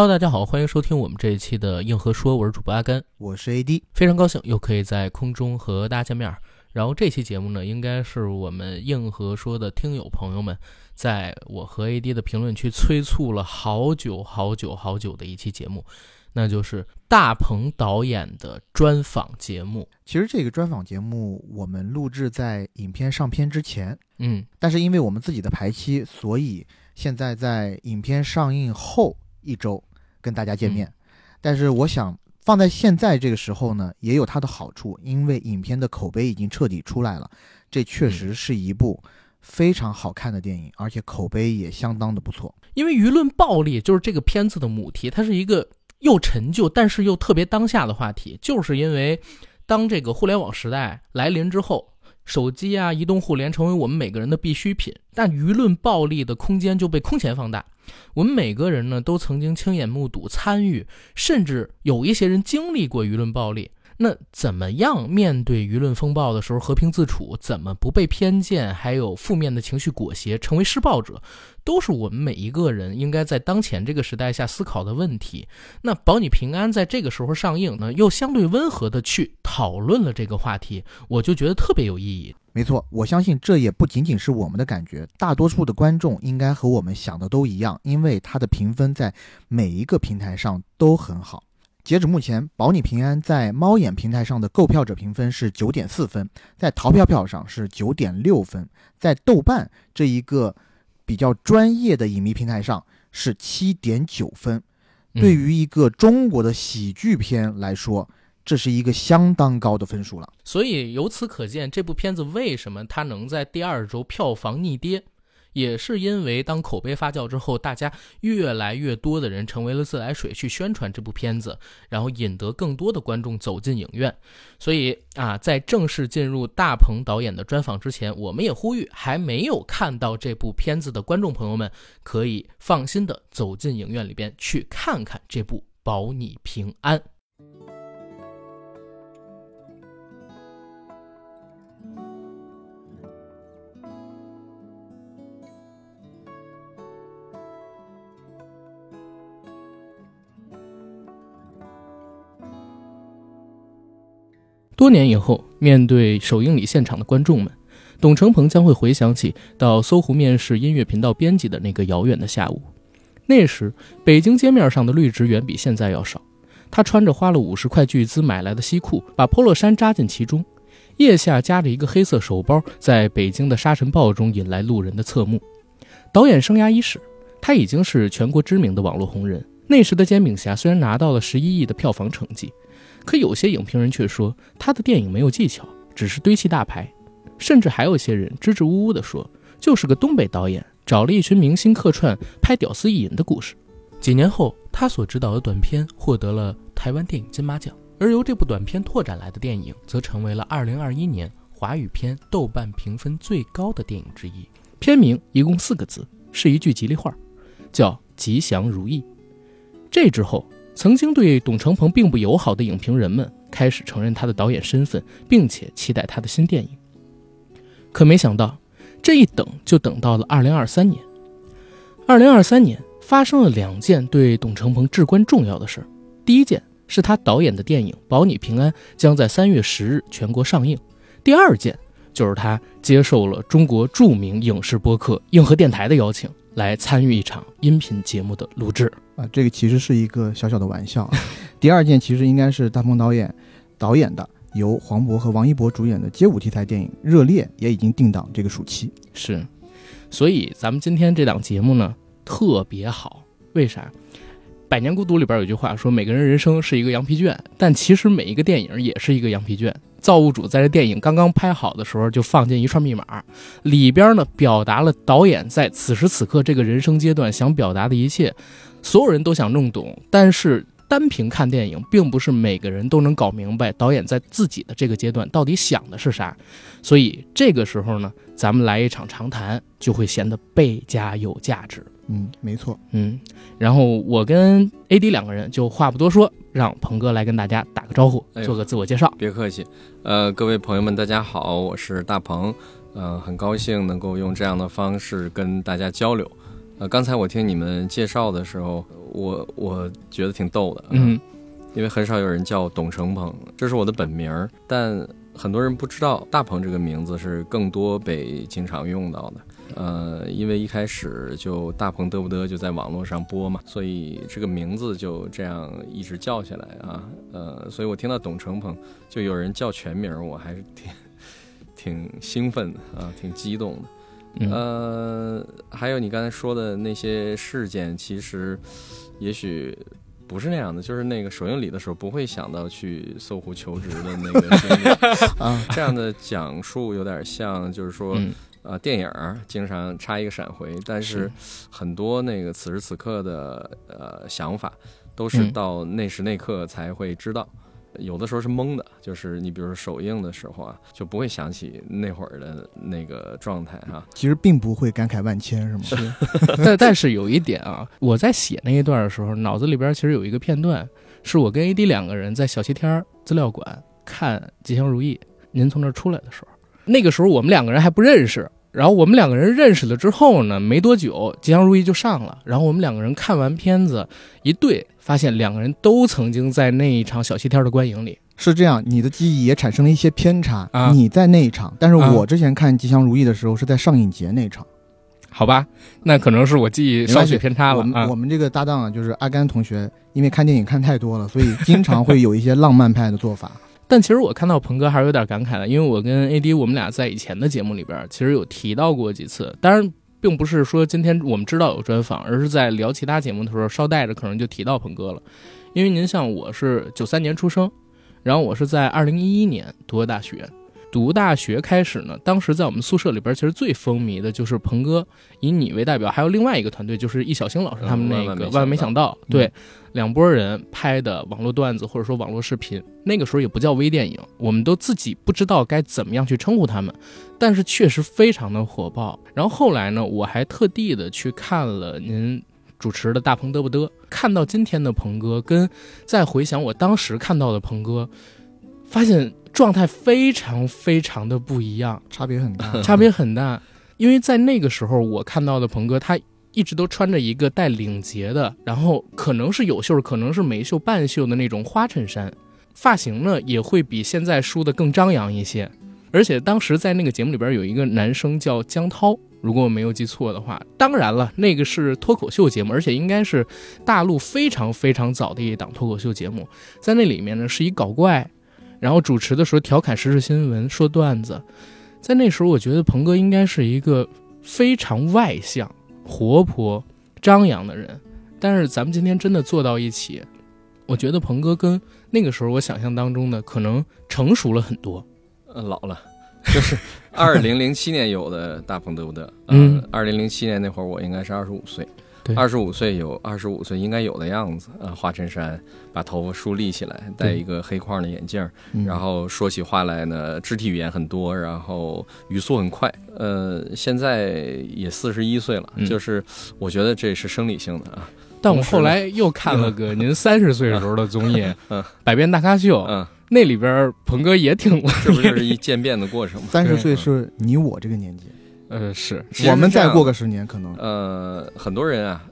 Hello，大家好，欢迎收听我们这一期的硬核说，我是主播阿甘，我是 AD，非常高兴又可以在空中和大家见面。然后这期节目呢，应该是我们硬核说的听友朋友们，在我和 AD 的评论区催促了好久好久好久的一期节目，那就是大鹏导演的专访节目。其实这个专访节目我们录制在影片上片之前，嗯，但是因为我们自己的排期，所以现在在影片上映后一周跟大家见面。但是我想。放在现在这个时候呢，也有它的好处，因为影片的口碑已经彻底出来了。这确实是一部非常好看的电影，而且口碑也相当的不错。因为舆论暴力就是这个片子的母题，它是一个又陈旧但是又特别当下的话题。就是因为当这个互联网时代来临之后。手机啊，移动互联成为我们每个人的必需品，但舆论暴力的空间就被空前放大。我们每个人呢，都曾经亲眼目睹、参与，甚至有一些人经历过舆论暴力。那怎么样面对舆论风暴的时候和平自处？怎么不被偏见还有负面的情绪裹挟，成为施暴者，都是我们每一个人应该在当前这个时代下思考的问题。那《保你平安》在这个时候上映呢，又相对温和的去讨论了这个话题，我就觉得特别有意义。没错，我相信这也不仅仅是我们的感觉，大多数的观众应该和我们想的都一样，因为它的评分在每一个平台上都很好。截止目前，《保你平安》在猫眼平台上的购票者评分是九点四分，在淘票票上是九点六分，在豆瓣这一个比较专业的影迷平台上是七点九分。对于一个中国的喜剧片来说，这是一个相当高的分数了。所以由此可见，这部片子为什么它能在第二周票房逆跌？也是因为当口碑发酵之后，大家越来越多的人成为了自来水去宣传这部片子，然后引得更多的观众走进影院。所以啊，在正式进入大鹏导演的专访之前，我们也呼吁还没有看到这部片子的观众朋友们，可以放心的走进影院里边去看看这部《保你平安》。多年以后，面对首映礼现场的观众们，董成鹏将会回想起到搜狐面试音乐频道编辑的那个遥远的下午。那时，北京街面上的绿植远比现在要少。他穿着花了五十块巨资买来的西裤，把 polo 衫扎进其中，腋下夹着一个黑色手包，在北京的沙尘暴中引来路人的侧目。导演生涯伊始，他已经是全国知名的网络红人。那时的煎饼侠虽然拿到了十一亿的票房成绩。可有些影评人却说他的电影没有技巧，只是堆砌大牌，甚至还有些人支支吾吾地说，就是个东北导演找了一群明星客串拍屌丝意淫的故事。几年后，他所执导的短片获得了台湾电影金马奖，而由这部短片拓展来的电影，则成为了2021年华语片豆瓣评分最高的电影之一。片名一共四个字，是一句吉利话，叫“吉祥如意”。这之后。曾经对董成鹏并不友好的影评人们开始承认他的导演身份，并且期待他的新电影。可没想到，这一等就等到了二零二三年。二零二三年发生了两件对董成鹏至关重要的事儿。第一件是他导演的电影《保你平安》将在三月十日全国上映。第二件就是他接受了中国著名影视播客硬核电台的邀请。来参与一场音频节目的录制啊，这个其实是一个小小的玩笑。第二件其实应该是大鹏导演导演的，由黄渤和王一博主演的街舞题材电影《热烈》也已经定档这个暑期。是，所以咱们今天这档节目呢特别好，为啥？《百年孤独》里边有句话说，每个人人生是一个羊皮卷，但其实每一个电影也是一个羊皮卷。造物主在这电影刚刚拍好的时候就放进一串密码，里边呢表达了导演在此时此刻这个人生阶段想表达的一切，所有人都想弄懂，但是单凭看电影，并不是每个人都能搞明白导演在自己的这个阶段到底想的是啥，所以这个时候呢，咱们来一场长谈就会显得倍加有价值。嗯，没错，嗯，然后我跟 AD 两个人就话不多说，让鹏哥来跟大家打个招呼，做个自我介绍。别客气，呃，各位朋友们，大家好，我是大鹏，呃，很高兴能够用这样的方式跟大家交流，呃，刚才我听你们介绍的时候，我我觉得挺逗的，嗯，因为很少有人叫董成鹏，这是我的本名儿，但很多人不知道大鹏这个名字是更多被经常用到的。呃，因为一开始就大鹏嘚不嘚就在网络上播嘛，所以这个名字就这样一直叫下来啊。呃，所以我听到董成鹏，就有人叫全名，我还是挺挺兴奋的啊，挺激动的。嗯呃，还有你刚才说的那些事件，其实也许不是那样的，就是那个首映礼的时候不会想到去搜狐求职的那个 经历啊，这样的讲述有点像，就是说。嗯呃，电影儿经常插一个闪回，但是很多那个此时此刻的呃想法，都是嗯到那时那刻才会知道。有的时候是懵的，就是你比如说首映的时候啊，就不会想起那会儿的那个状态哈、其实并不会感慨万千，是吗？是，但但是有一点啊，我在写那一段的时候，脑子里边其实有一个片段，是我跟 AD 两个人在小西天儿资料馆看《吉祥如意》，您从那儿出来的时候，那个时候我们两个人还不认识。然后我们两个人认识了之后呢，没多久《吉祥如意》就上了。然后我们两个人看完片子一对，发现两个人都曾经在那一场小西天的观影里。是这样，你的记忆也产生了一些偏差。啊你在那一场，但是啊我之前看《吉祥如意》的时候是在上影节那一场。好吧，那可能是我记忆稍许偏差了啊我们我。们这个搭档啊，就是阿甘同学，因为看电影看太多了，所以经常会有一些浪漫派的做法。但其实我看到鹏哥还是有点感慨的，因为我跟 AD 我们俩在以前的节目里边其实有提到过几次，当然并不是说今天我们知道有专访，而是在聊其他节目的时候捎带着可能就提到鹏哥了。因为您像我是九三年出生，然后我是在二零一一年读的大学，读大学开始呢，当时在我们宿舍里边其实最风靡的就是鹏哥以你为代表，还有另外一个团队就是易小星老师他们那个嗯万万没想到，嗯对。两拨人拍的网络段子或者说网络视频，那个时候也不叫微电影，我们都自己不知道该怎么样去称呼他们，但是确实非常的火爆。然后后来呢，我还特地的去看了您主持的《大鹏嘚不嘚》，看到今天的鹏哥，跟再回想我当时看到的鹏哥，发现状态非常非常的不一样。差别很大。差别很大。因为在那个时候，我看到的鹏哥，他一直都穿着一个带领结的，然后可能是有袖，可能是没袖、半袖的那种花衬衫，发型呢也会比现在梳的更张扬一些。而且当时在那个节目里边有一个男生叫江涛，如果我没有记错的话，当然了，那个是脱口秀节目，而且应该是大陆非常非常早的一档脱口秀节目，在那里面呢是一搞怪，然后主持的时候调侃时事新闻，说段子。在那时候，我觉得鹏哥应该是一个非常外向、活泼、张扬的人。但是咱们今天真的坐到一起，我觉得鹏哥跟那个时候我想象当中的可能成熟了很多。呃，老了，就是 二零零七年有的大鹏对不对。嗯，二零零七年那会儿我应该是二十五岁，对二十五岁有二十五岁应该有的样子啊，花衬衫，把头发梳立起来，戴一个黑框的眼镜然后说起话来呢，肢体语言很多，然后语速很快。呃，现在也四十一岁了，嗯。就是我觉得这是生理性的啊。但我后来又看了个您三十岁时候的综艺《嗯。百变大咖秀》，嗯，那里边鹏哥也挺，这不就是一渐变的过程吗？三十岁是你我这个年纪，呃，是我们再过个十年可能。呃，很多人啊，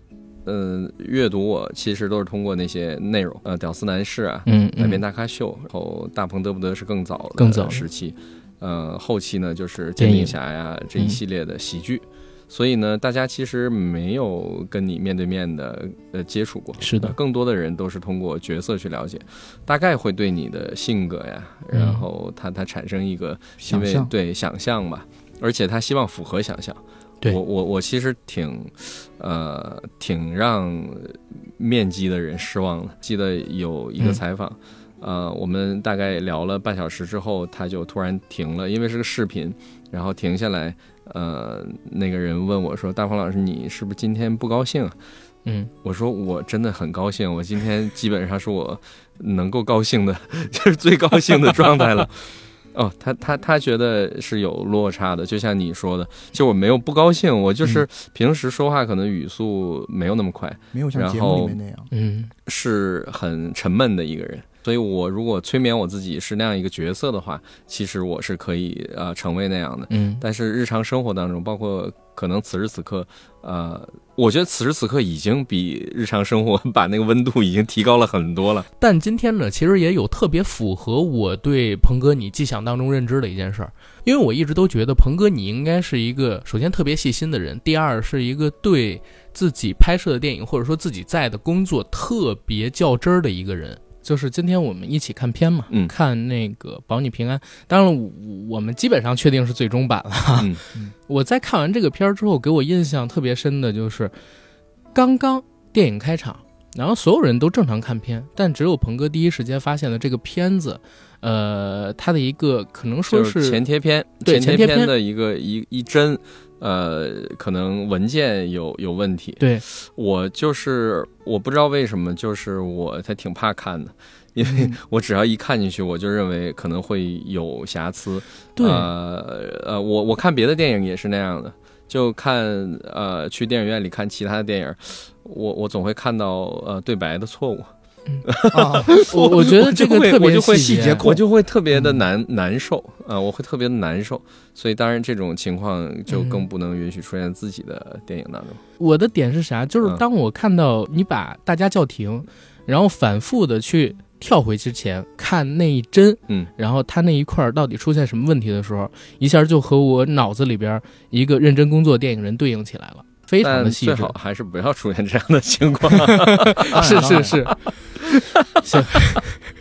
呃，阅读我其实都是通过那些内容，呃，屌丝男士啊，嗯百变嗯，大咖秀，然后大鹏得不得是更早的更早时期，呃，后期呢就是煎饼侠呀这一嗯系列的喜剧。所以呢，大家其实没有跟你面对面的呃接触过，是的呃更多的人都是通过角色去了解，大概会对你的性格呀，嗯然后他他产生一个因为对想象吧，而且他希望符合想象。对我我我其实挺，呃，挺让面基的人失望的。记得有一个嗯采访，呃，我们大概聊了半小时之后，他就突然停了，因为是个视频，然后停下来，呃，那个人问我说：“大鹏老师，你是不是今天不高兴啊？”嗯，我说我真的很高兴，我今天基本上是我能够高兴的，就是最高兴的状态了。哦，他他他觉得是有落差的，就像你说的，就我没有不高兴，我就是平时说话可能语速没有那么快，没有像节然后目里面那样。嗯，是很沉闷的一个人。所以我如果催眠我自己是那样一个角色的话，其实我是可以呃成为那样的。嗯，但是日常生活当中，包括可能此时此刻，呃，我觉得此时此刻已经比日常生活把那个温度已经提高了很多了。但今天呢，其实也有特别符合我对鹏哥你迹象当中认知的一件事儿，因为我一直都觉得鹏哥你应该是一个首先特别细心的人，第二是一个对自己拍摄的电影或者说自己在的工作特别较真儿的一个人。就是今天我们一起看片嘛，嗯。看那个保你平安。当然了，我我们基本上确定是最终版了。我在看完这个片儿之后，给我印象特别深的就是，刚刚电影开场，然后所有人都正常看片，但只有鹏哥第一时间发现了这个片子，呃，它的一个可能说就是前贴片，对前前贴片的一个一一帧，呃，可能文件有有问题。对，我就是我不知道为什么，就是我还挺怕看的，因为嗯。我只要一看进去，我就认为可能会有瑕疵。对。呃呃，我我看别的电影也是那样的，就看呃去电影院里看其他的电影，我我总会看到呃对白的错误，啊，我我觉得这个特别细节我就会特别的难、难受啊、我会特别的难受，所以当然这种情况就更嗯不能允许出现自己的电影当中。我的点是啥？就是嗯当我看到你把大家叫停，然后反复的去跳回之前看那一帧，嗯，然后他那一块儿到底出现什么问题的时候，一下就和我脑子里边一个认真工作电影人对应起来了，非常的细致最好。还是不要出现这样的情况。是 是是，行，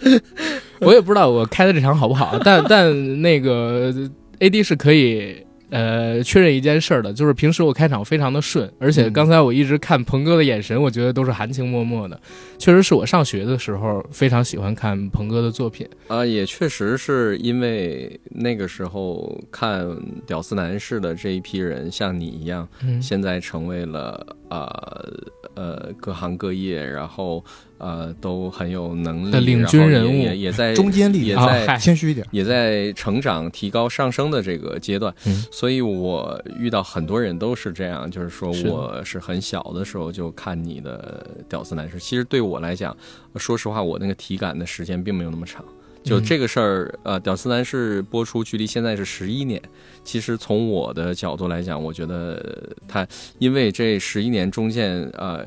我也不知道我开的这场好不好，但但那个 A D 是可以呃确认一件事儿的，就是平时我开场非常的顺，而且嗯。刚才我一直看鹏哥的眼神，我觉得都是含情脉脉的，确实是我上学的时候非常喜欢看鹏哥的作品。啊，也确实是因为那个时候看《屌丝男士》的这一批人，像你一样，嗯。现在成为了呃呃各行各业，然后呃都很有能力的领军人物也也在中间力也在嗨。谦虚一点。也在成长、提高、上升的这个阶段，嗯。所以我遇到很多人都是这样，就是说我是很小的时候就看你的《屌丝男士》，其实对我来讲，说实话，我那个体感的时间并没有那么长。就嗯这个事儿，呃，《屌丝男士》播出距离现在是十一年。其实从我的角度来讲，我觉得他因为这十一年中间，呃，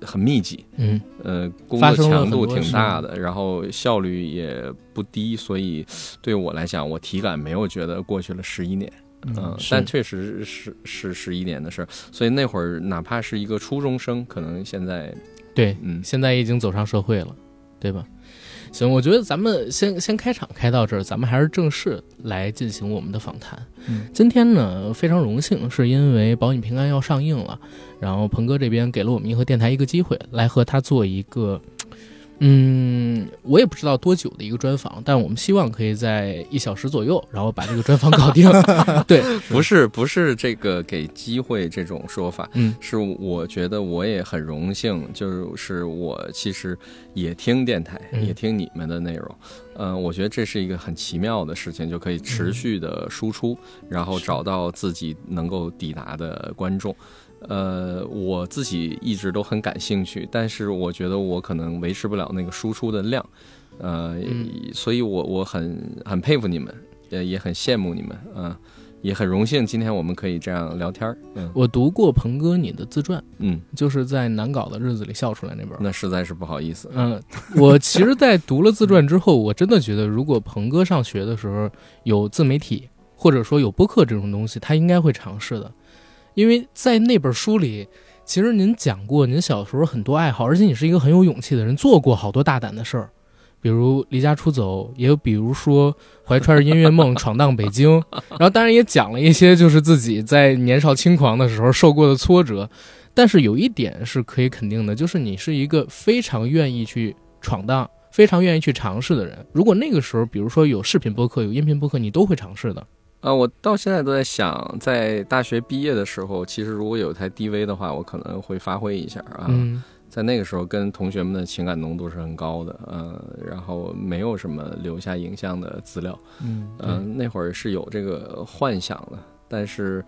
很密集，嗯呃，工作强度挺大的，然后效率也不低，所以对我来讲，我体感没有觉得过去了十一年，嗯，但确实是是十一年的事儿，所以那会儿哪怕是一个初中生，可能现在，对，嗯，现在已经走上社会了，对吧？行，我觉得咱们先先开场开到这儿，咱们还是正式来进行我们的访谈。嗯今天呢，非常荣幸，是因为《保你平安》要上映了，然后鹏哥这边给了我们银河电台一个机会，来和他做一个，嗯，我也不知道多久的一个专访，但我们希望可以在一小时左右，然后把这个专访搞定。对，不是不是这个给机会这种说法，嗯。是我觉得我也很荣幸，就是我其实也听电台，嗯。也听你们的内容，嗯、我觉得这是一个很奇妙的事情，就可以持续的输出，然后找到自己能够抵达的观众。呃，我自己一直都很感兴趣，但是我觉得我可能维持不了那个输出的量，呃，嗯。所以我我很很佩服你们，也也很羡慕你们，嗯、也很荣幸今天我们可以这样聊天儿，嗯。我读过鹏哥你的自传，嗯，就是在难搞的日子里笑出来那本。那实在是不好意思，嗯，我其实，在读了自传之后，我真的觉得，如果鹏哥上学的时候有自媒体，或者说有播客这种东西，他应该会尝试的，因为在那本书里，其实您讲过您小时候很多爱好，而且你是一个很有勇气的人，做过好多大胆的事儿，比如离家出走，也有比如说怀揣着音乐梦 闯荡北京，然后当然也讲了一些就是自己在年少轻狂的时候受过的挫折，但是有一点是可以肯定的，就是你是一个非常愿意去闯荡、非常愿意去尝试的人。如果那个时候，比如说有视频播客、有音频播客，你都会尝试的。啊，我到现在都在想，在大学毕业的时候，其实如果有台 DV 的话，我可能会发挥一下啊。嗯在那个时候，跟同学们的情感浓度是很高的，嗯、然后没有什么留下影像的资料，嗯嗯、那会儿是有这个幻想的，但是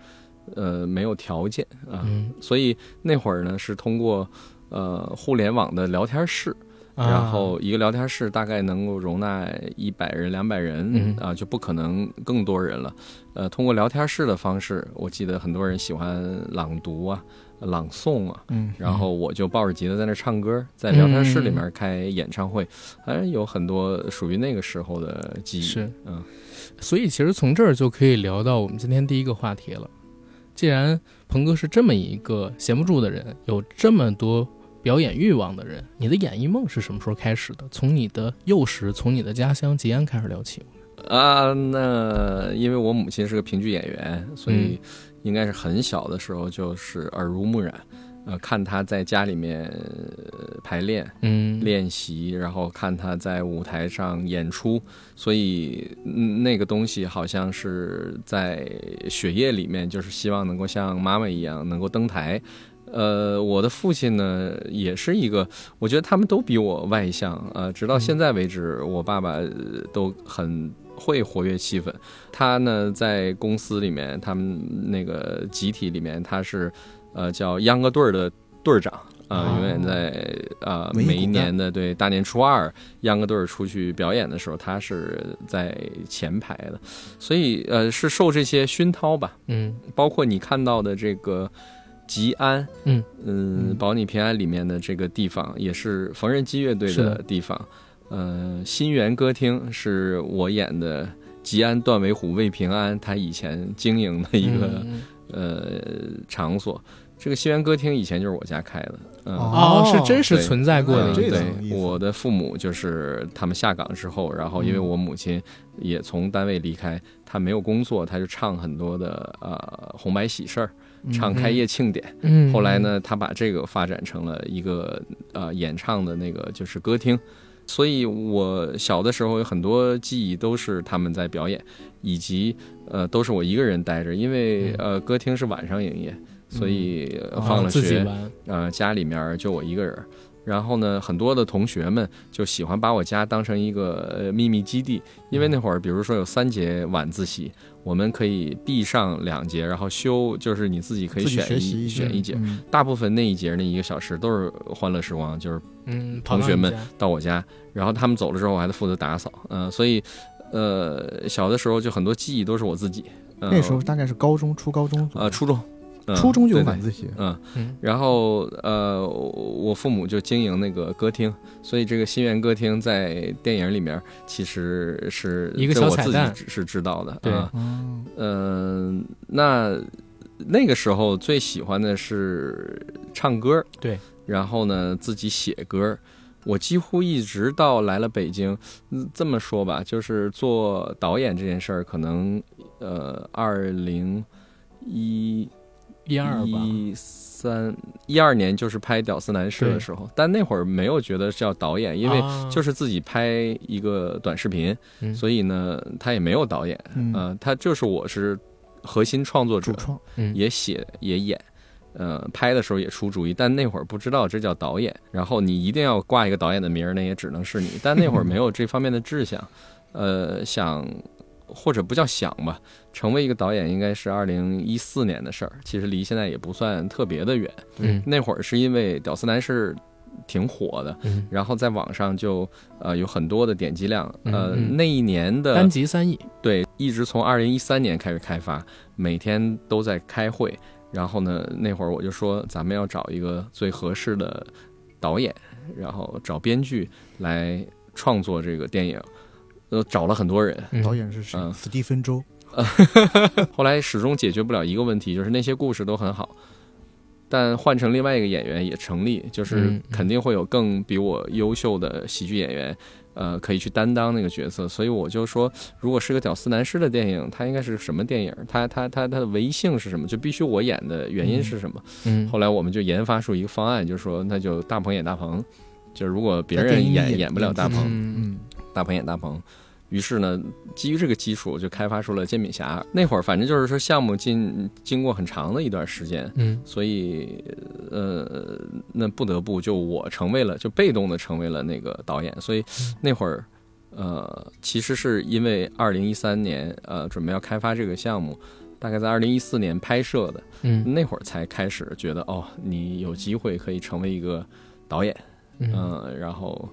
呃没有条件啊，嗯所以那会儿呢是通过呃互联网的聊天室。啊然后一个聊天室大概能够容纳一百人、两百人嗯啊，就不可能更多人了。呃，通过聊天室的方式，我记得很多人喜欢朗读啊、朗诵啊，嗯，然后我就抱着吉他在那唱歌，在聊天室里面开演唱会，反正有很多属于那个时候的记忆。是，嗯，所以其实从这儿就可以聊到我们今天第一个话题了。既然鹏哥是这么一个闲不住的人，有这么多表演欲望的人，你的演艺梦是什么时候开始的？从你的幼时，从你的家乡吉安开始聊起吗。啊，那因为我母亲是个评剧演员，所以应该是很小的时候就是耳濡目染，呃，看她在家里面呃排练。嗯，练习，然后看她在舞台上演出，所以嗯那个东西好像是在血液里面，就是希望能够像妈妈一样能够登台。呃，我的父亲呢，也是一个，我觉得他们都比我外向。呃，直到现在为止，我爸爸呃都很会活跃气氛。他呢，在公司里面，他们那个集体里面，他是呃叫秧歌队儿的队儿长。啊、哦永远在啊、文艺骨干每一年的对大年初二，秧歌队儿出去表演的时候，他是在前排的，所以呃是受这些熏陶吧，嗯包括你看到的这个吉安，嗯嗯，嗯保你平安里面的这个地方，也是缝纫机乐队的的地方。呃，新源歌厅是我演的吉安段尾虎为平安他以前经营的一个、嗯呃场所。这个新源歌厅以前就是我家开的，嗯。哦，是真实存在过的嗯这个对，我的父母就是他们下岗之后，然后因为嗯我母亲也从单位离开，她没有工作，她就唱很多的呃红白喜事儿，唱开业庆典。嗯，后来呢，他把这个发展成了一个呃演唱的那个就是歌厅，所以我小的时候有很多记忆都是他们在表演，以及呃都是我一个人待着，因为呃歌厅是晚上营业，所以放了学，呃家里面就我一个人儿。然后呢，很多的同学们就喜欢把我家当成一个呃秘密基地，因为那会儿，比如说有三节晚自习，我们可以闭上两节，然后休，就是你自己可以选学习一选一节。嗯。大部分那一节那一个小时都是欢乐时光，就是嗯，同学们到我家，然后他们走了之后，我还得负责打扫，嗯、所以，呃，小的时候就很多记忆都是我自己。呃、那时候大概是高中、初高中呃，初中，嗯初中就有晚自习，嗯，嗯。然后呃，我父母就经营那个歌厅，所以这个新源歌厅在电影里面其实是一个这我自己小彩蛋只是知道的。对。嗯。那那个时候最喜欢的是唱歌，对，然后呢自己写歌。我几乎一直到来了北京，嗯这么说吧，就是做导演这件事儿，可能呃，二零一一二吧，一三一二年就是拍《屌丝男士》的时候，但那会儿没有觉得叫导演，因为啊就是自己拍一个短视频，嗯所以呢，他也没有导演，嗯呃，他就是我是核心创作者主，创，嗯也写也演。呃，拍的时候也出主意，但那会儿不知道这叫导演。然后你一定要挂一个导演的名儿，那也只能是你。但那会儿没有这方面的志向，呃，想或者不叫想吧，成为一个导演应该是二零一四年的事儿，其实离现在也不算特别的远。嗯那会儿是因为《屌丝男士》挺火的，嗯，然后在网上就呃有很多的点击量，呃嗯嗯那一年的单集三亿，对，一直从二零一三年开始开发，每天都在开会。然后呢，那会儿我就说，咱们要找一个最合适的导演，然后找编剧来创作这个电影。呃，找了很多人，嗯导演是谁？嗯斯蒂芬周。后来始终解决不了一个问题，就是那些故事都很好，但换成另外一个演员也成立，就是肯定会有更比我优秀的喜剧演员，呃，可以去担当那个角色。所以我就说，如果是个屌丝男士的电影，它应该是什么电影？它它它它的唯一性是什么？就必须我演的原因是什么？嗯，后来我们就研发出一个方案，就说那就大鹏演大鹏，就是如果别人演演演不了大鹏，嗯嗯，大鹏演大鹏。于是呢，基于这个基础，就开发出了煎饼侠。那会儿反正就是说，项目进经过很长的一段时间，嗯所以呃，那不得不就我成为了，就被动的成为了那个导演。所以那会儿，呃，其实是因为二零一三年呃准备要开发这个项目，大概在二零一四年拍摄的，嗯那会儿才开始觉得哦，你有机会可以成为一个导演。嗯嗯，然后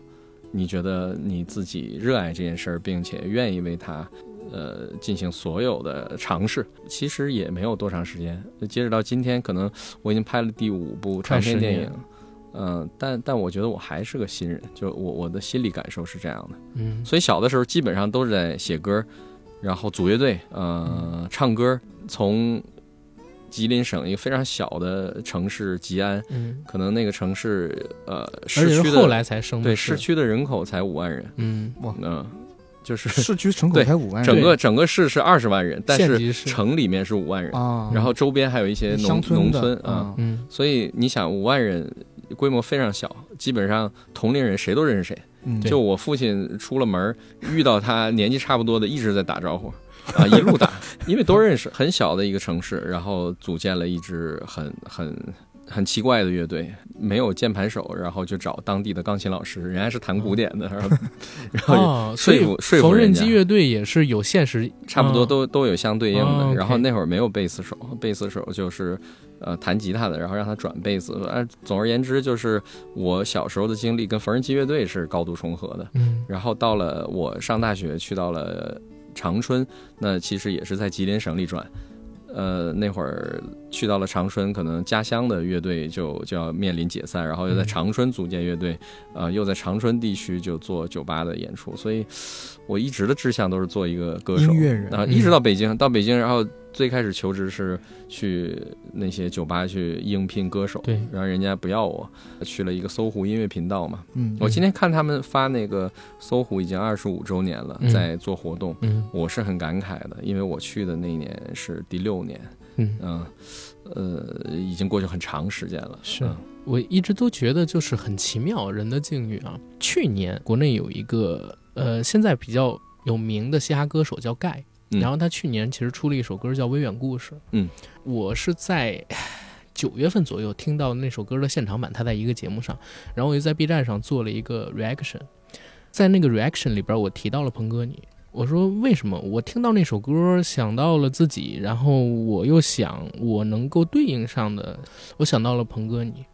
你觉得你自己热爱这件事儿，并且愿意为它，呃，进行所有的尝试，其实也没有多长时间。截止到今天，可能我已经拍了第五部长篇电影，嗯，但但我觉得我还是个新人，就我我的心理感受是这样的。嗯，所以小的时候基本上都是在写歌，然后组乐队，呃，唱歌，从。吉林省一个非常小的城市吉安，嗯，可能那个城市呃，市区后来才升对市区的人口才五万人，嗯，哇，嗯，就是市区人口才五万人，整个整个市是二十万人，但是城里面是五万人啊，然后周边还有一些农农村啊，嗯，所以你想五万人规模非常小，基本上同龄人谁都认识谁，就我父亲出了门遇到他年纪差不多的一直在打招呼。啊，一路打，因为都认识，很小的一个城市，然后组建了一支很很很奇怪的乐队，没有键盘手，然后就找当地的钢琴老师，人家是弹古典的，然后然后说服说服人家。缝纫机乐队也是有现实，差不多都都有相对应的。然后那会儿没有贝斯手，贝斯手就是呃弹吉他的，然后让他转贝斯。呃，总而言之，就是我小时候的经历跟缝纫机乐队是高度重合的。嗯，然后到了我上大学，去到了。长春，那其实也是在吉林省里转，呃，那会儿去到了长春，可能家乡的乐队就就要面临解散，然后又在长春组建乐队，呃，又在长春地区就做酒吧的演出，所以我一直的志向都是做一个歌手，音乐人。啊，一直到北京，到北京，然后。最开始求职是去那些酒吧去应聘歌手，对，然后人家不要我，去了一个搜狐音乐频道嘛。嗯，我今天看他们发那个搜狐已经二十五周年了，在做活动，嗯，我是很感慨的，因为我去的那一年是第六年，嗯嗯，呃，已经过去很长时间了。是我一直都觉得就是很奇妙人的境遇啊。去年国内有一个呃，现在比较有名的嘻哈歌手叫盖。然后他去年其实出了一首歌叫《微远故事》。嗯，我是在九月份左右听到那首歌的现场版，他在一个节目上，然后我就在 B 站上做了一个 reaction。在那个 reaction 里边，我提到了鹏哥你，我说为什么我听到那首歌想到了自己，然后我又想我能够对应上的，我想到了鹏哥你，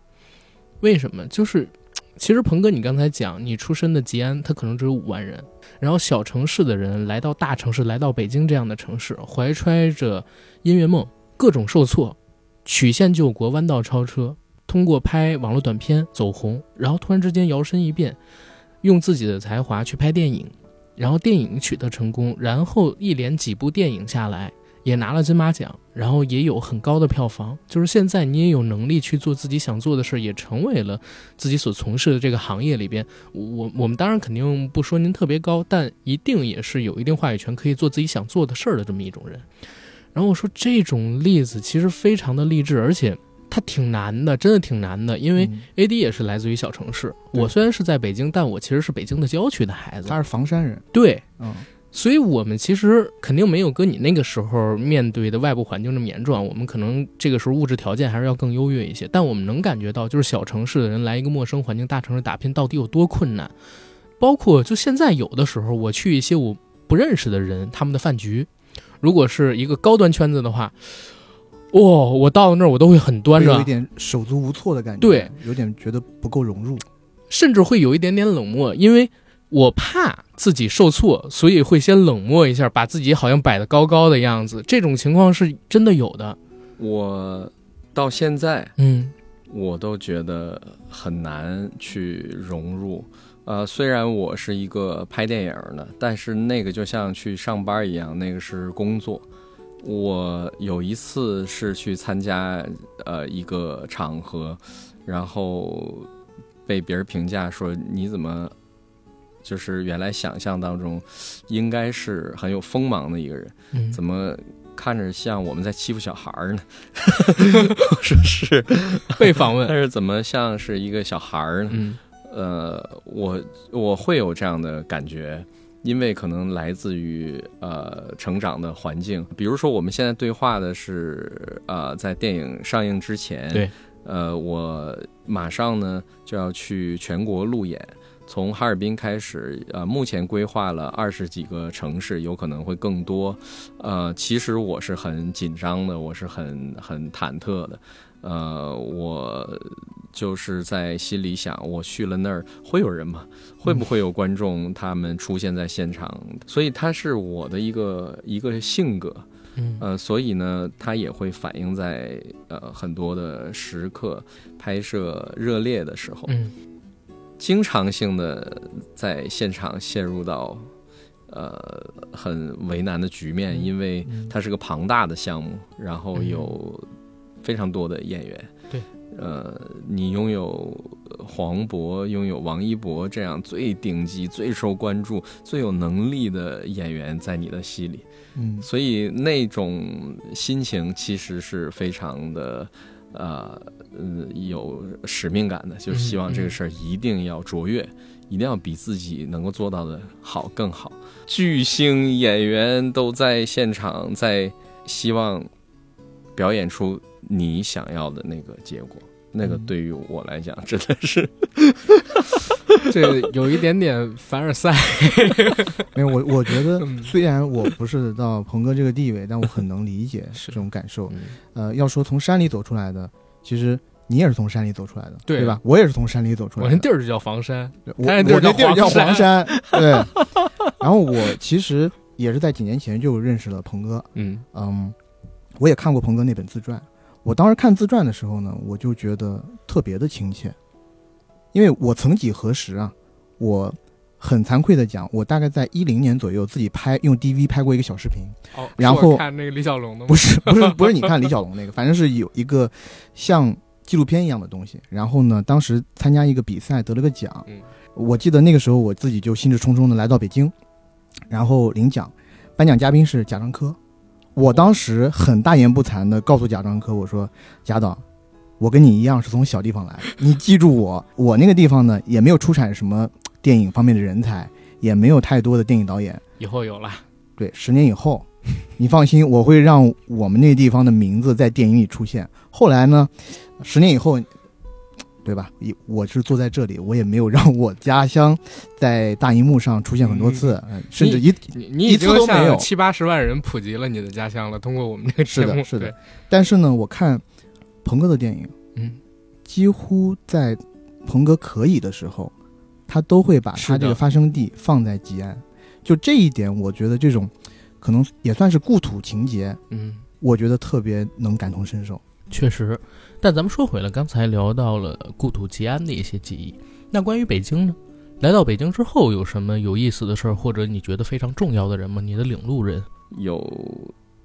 为什么？就是其实鹏哥你刚才讲你出身的吉安，他可能只有五万人。然后小城市的人来到大城市，来到北京这样的城市，怀揣着音乐梦，各种受挫，曲线救国，弯道超车，通过拍网络短片走红，然后突然之间摇身一变，用自己的才华去拍电影，然后电影取得成功，然后一连几部电影下来。也拿了金马奖，然后也有很高的票房。就是现在你也有能力去做自己想做的事儿，也成为了自己所从事的这个行业里边。我我们当然肯定不说您特别高，但一定也是有一定话语权，可以做自己想做的事儿的这么一种人。然后我说这种例子其实非常的励志，而且它挺难的，真的挺难的。因为 A D 也是来自于小城市，我虽然是在北京，但我其实是北京的郊区的孩子。他是房山人，对，嗯。所以，我们其实肯定没有跟你那个时候面对的外部环境那么严重。我们可能这个时候物质条件还是要更优越一些。但我们能感觉到，就是小城市的人来一个陌生环境，大城市打拼到底有多困难。包括就现在有的时候，我去一些我不认识的人他们的饭局，如果是一个高端圈子的话，哇，我到了那儿我都会很端着，有一点手足无措的感觉，对，有点觉得不够融入，甚至会有一点点冷漠，因为。我怕自己受挫，所以会先冷漠一下，把自己好像摆得高高的样子。这种情况是真的有的。我到现在，嗯，我都觉得很难去融入。呃，虽然我是一个拍电影的，但是那个就像去上班一样，那个是工作。我有一次是去参加呃一个场合，然后被别人评价说你怎么。就是原来想象当中，应该是很有锋芒的一个人，怎么看着像我们在欺负小孩儿呢？说是。被访问，但是怎么像是一个小孩儿呢？呃，我我会有这样的感觉，因为可能来自于呃成长的环境，比如说我们现在对话的是呃在电影上映之前，对，呃我马上呢就要去全国路演。从哈尔滨开始，呃，目前规划了二十几个城市，有可能会更多。呃，其实我是很紧张的，我是很很忐忑的。呃，我就是在心里想，我去了那儿会有人吗？会不会有观众他们出现在现场？所以它是我的一个一个性格。嗯呃，所以呢，它也会反映在呃很多的时刻，拍摄热烈的时候，嗯经常性的在现场陷入到呃很为难的局面，嗯因为嗯它是个庞大的项目，然后有非常多的演员，对，呃，你拥有黄渤、拥有王一博这样最顶级、最受关注、最有能力的演员在你的戏里。嗯。所以那种心情其实是非常的，呃，嗯，有使命感的，就是希望这个事儿一定要卓越，一定要比自己能够做到的好更好。巨星演员都在现场，在希望表演出你想要的那个结果。那个对于我来讲，真的是 这有一点点凡尔赛。没有我，我觉得嗯虽然我不是到鹏哥这个地位，但我很能理解 是这种感受。嗯呃，要说从山里走出来的，其实你也是从山里走出来的，对对吧？我也是从山里走出来的。我那地儿就叫房山，我他那地儿叫我这地儿叫黄黄山，对。然后我其实也是在几年前就认识了鹏哥，嗯嗯，我也看过鹏哥那本自传。我当时看自传的时候呢，我就觉得特别的亲切，因为我曾几何时啊，我很惭愧的讲，我大概在一零年左右自己拍用 DV 拍过一个小视频，哦，然后看那个李小龙的吗？不是不是不是你看李小龙 那个，反正是有一个像纪录片一样的东西。然后呢，当时参加一个比赛得了个奖，嗯我记得那个时候我自己就兴致冲冲的来到北京，然后领奖，颁奖嘉宾是贾樟柯。我当时很大言不惭的告诉贾樟柯，我说贾导。我跟你一样是从小地方来，你记住我。我那个地方呢，也没有出产什么电影方面的人才，也没有太多的电影导演，以后有了，对，十年以后，你放心，我会让我们那地方的名字在电影里出现。后来呢，十年以后，对吧？一我是坐在这里，我也没有让我家乡在大荧幕上出现很多次，呃甚至一一次都没有向七八十万人普及了你的家乡了，通过我们这个节目，是的，是的。但是呢，我看鹏哥的电影，嗯，几乎在鹏哥可以的时候，他都会把他这个发生地放在吉安。就这一点，我觉得这种可能也算是故土情节，嗯，我觉得特别能感同身受。确实。但咱们说回了，刚才聊到了故土吉安的一些记忆，那关于北京呢？来到北京之后，有什么有意思的事儿，或者你觉得非常重要的人吗？你的领路人？有，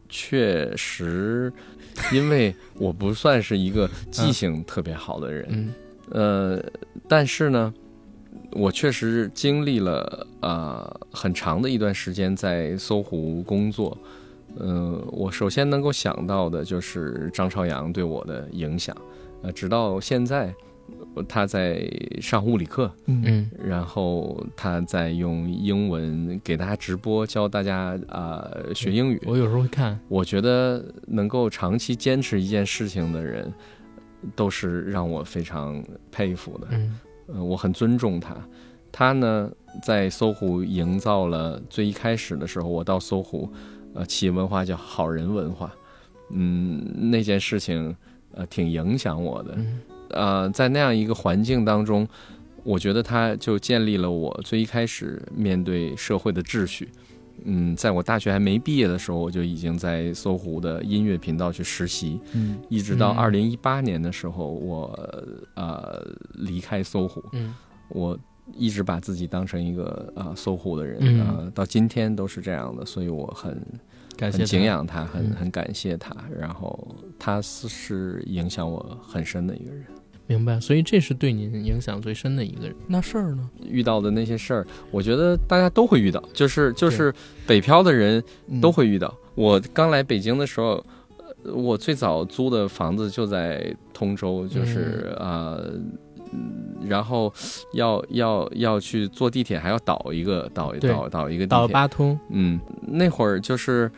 确实，因为我不算是一个 记性特别好的人，嗯呃，但是呢，我确实经历了呃很长的一段时间在搜狐工作。呃，我首先能够想到的就是张朝阳对我的影响，呃，直到现在，呃他在上物理课，嗯嗯然后他在用英文给大家直播，教大家啊、呃学英语。我有时候会看，我觉得能够长期坚持一件事情的人，都是让我非常佩服的。嗯呃，我很尊重他。他呢，在搜狐营造了最一开始的时候，我到搜狐，呃，企业文化叫好人文化。嗯，那件事情，呃，挺影响我的。嗯呃，在那样一个环境当中，我觉得他就建立了我最一开始面对社会的秩序。嗯，在我大学还没毕业的时候，我就已经在搜狐的音乐频道去实习，嗯一直到嗯二零一八年的时候，我呃离开搜狐，嗯我一直把自己当成一个呃、搜狐的人嗯啊、呃到今天都是这样的，所以我很很感谢他敬仰他，很嗯很感谢他，然后他是是影响我很深的一个人。明白，所以这是对您影响最深的一个人。那事儿呢？遇到的那些事儿，我觉得大家都会遇到，就是就是北漂的人嗯都会遇到。我刚来北京的时候，呃我最早租的房子就在通州，就是啊、呃嗯然后要要要去坐地铁，还要倒一个倒对倒倒一个地铁，倒。八通，嗯，那会儿就是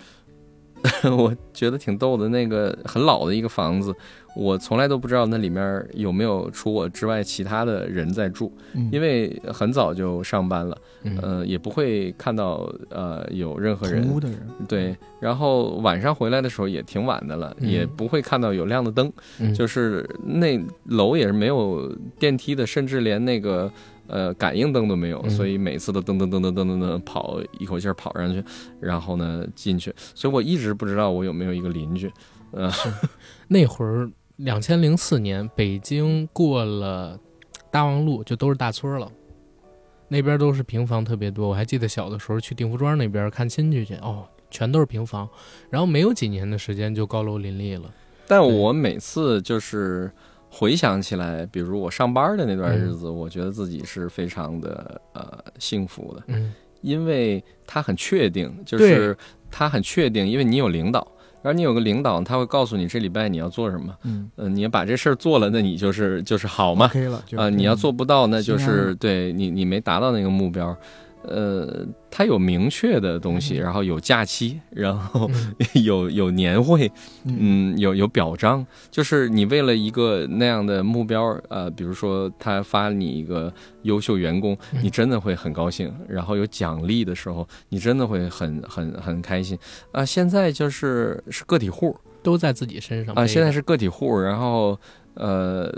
我觉得挺逗的，那个很老的一个房子，我从来都不知道那里面有没有除我之外其他的人在住，嗯。因为很早就上班了，嗯。呃，也不会看到呃有任何人屋的人，对，然后晚上回来的时候也挺晚的了，嗯。也不会看到有亮的灯，嗯。就是那楼也是没有电梯的，甚至连那个呃感应灯都没有，嗯。所以每次都噔噔噔噔噔噔噔跑，一口气儿跑上去，然后呢进去，所以我一直不知道我有没有一个邻居，呃，那会儿两千零四年，北京过了大望路就都是大村了，那边都是平房特别多。我还记得小的时候去定福庄那边看亲戚去，哦，全都是平房。然后没有几年的时间就高楼林立了。但我每次就是回想起来，比如我上班的那段日子，我觉得自己是非常的呃幸福的。嗯因为他很确定，就是他很确定，因为你有领导，然后你有个领导，他会告诉你这礼拜你要做什么，嗯，呃、你要把这事儿做了，那你就是就是好嘛，，OK 了，就啊、你要做不到，那就是对你你没达到那个目标，呃，他有明确的东西，嗯。然后有假期，然后嗯。有有年会，嗯。嗯，有有表彰，就是你为了一个那样的目标，呃，比如说他发你一个优秀员工，嗯。你真的会很高兴，然后有奖励的时候，你真的会很很很开心。啊、现在就是是个体户都在自己身上啊、现在是个体户，然后呃，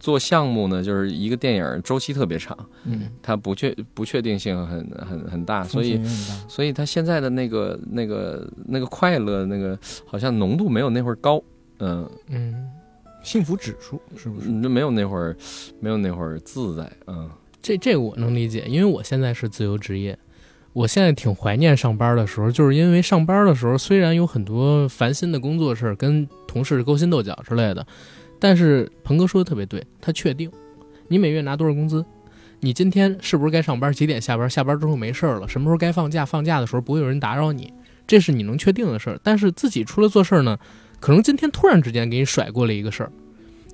做项目呢，就是一个电影周期特别长，嗯它不确不确定性很很很大，所以所以他现在的那个那个那个快乐那个好像浓度没有那会儿高，嗯。嗯，幸福指数是不是？没有那会儿，没有那会儿自在，嗯，这这个我能理解，因为我现在是自由职业。我现在挺怀念上班的时候，就是因为上班的时候虽然有很多烦心的工作事儿，跟同事勾心斗角之类的，但是鹏哥说的特别对，他确定你每月拿多少工资，你今天是不是该上班，几点下班，下班之后没事儿了，什么时候该放假，放假的时候不会有人打扰你，这是你能确定的事儿。但是自己出来做事儿呢，可能今天突然之间给你甩过了一个事儿，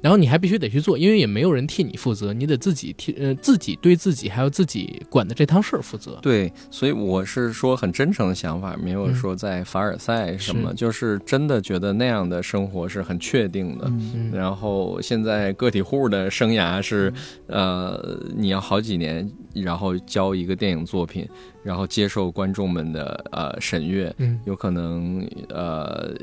然后你还必须得去做，因为也没有人替你负责，你得自己替呃自己对自己还有自己管的这趟事儿负责。对，所以我是说很真诚的想法，没有说在凡尔赛什么，是就是真的觉得那样的生活是很确定的。然后现在个体户的生涯是，呃，你要好几年，然后交一个电影作品，然后接受观众们的呃审阅，嗯。有可能呃，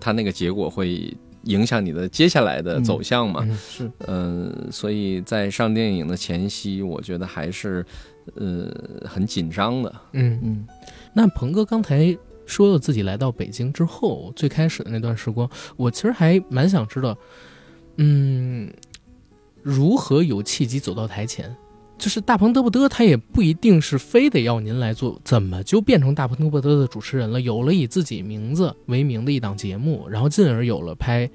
他那个结果会影响你的接下来的嗯走向嘛。嗯是嗯，所以在上电影的前夕，我觉得还是呃很紧张的。嗯，嗯那鹏哥刚才说了自己来到北京之后，最开始的那段时光，我其实还蛮想知道，嗯，如何有契机走到台前？就是大鹏嘚不嘚，他也不一定是非得要您来做，怎么就变成大鹏嘚不嘚的主持人了？有了以自己名字为名的一档节目，然后进而有了拍，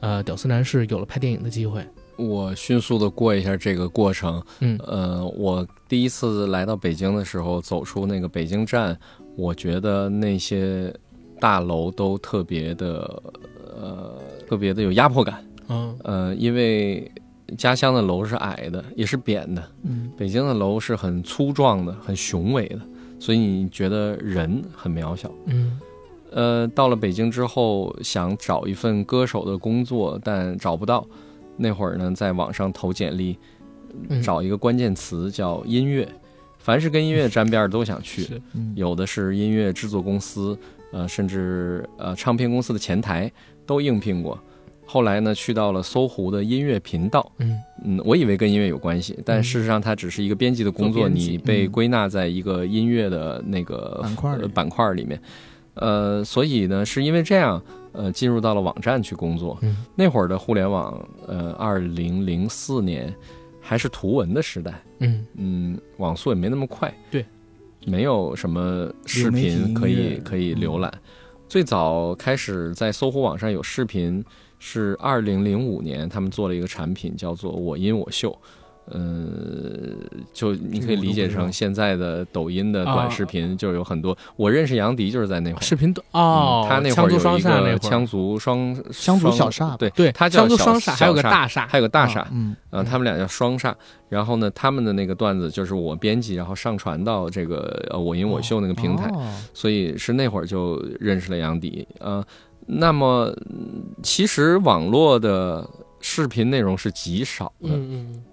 呃，屌丝男士有了拍电影的机会。我迅速的过一下这个过程。嗯呃，我第一次来到北京的时候，走出那个北京站，我觉得那些大楼都特别的呃特别的有压迫感。嗯呃，因为家乡的楼是矮的，也是扁的，嗯北京的楼是很粗壮的、很雄伟的，所以你觉得人很渺小。嗯呃，到了北京之后，想找一份歌手的工作，但找不到。那会儿呢，在网上投简历，嗯，找一个关键词叫音乐，凡是跟音乐沾边儿都想去。嗯有的是音乐制作公司，呃，甚至呃唱片公司的前台都应聘过。后来呢，去到了搜狐的音乐频道，嗯。嗯，我以为跟音乐有关系，但嗯事实上它只是一个编辑的工作，你被嗯归纳在一个音乐的那个板块板块里面。呃，所以呢，是因为这样，呃，进入到了网站去工作。嗯。那会儿的互联网，呃，二零零四年还是图文的时代，嗯。嗯，网速也没那么快，对，没有什么视频可以可以浏览。最早开始在搜狐网上有视频是二零零五年，他们做了一个产品叫做“我音我秀”，呃，就你可以理解成现在的抖音的啊短视频，就有很多。我认识杨迪就是在那会儿，视频短哦嗯，他那会儿有一个枪族双羌族小煞对对，他叫双煞，还有个大煞，还有个大煞，嗯，呃，他们俩叫双煞。然后呢，他们的那个段子就是我编辑，然后上传到这个呃我音我秀那个平台，哦。所以是那会儿就认识了杨迪。呃，那么嗯其实网络的视频内容是极少的，嗯嗯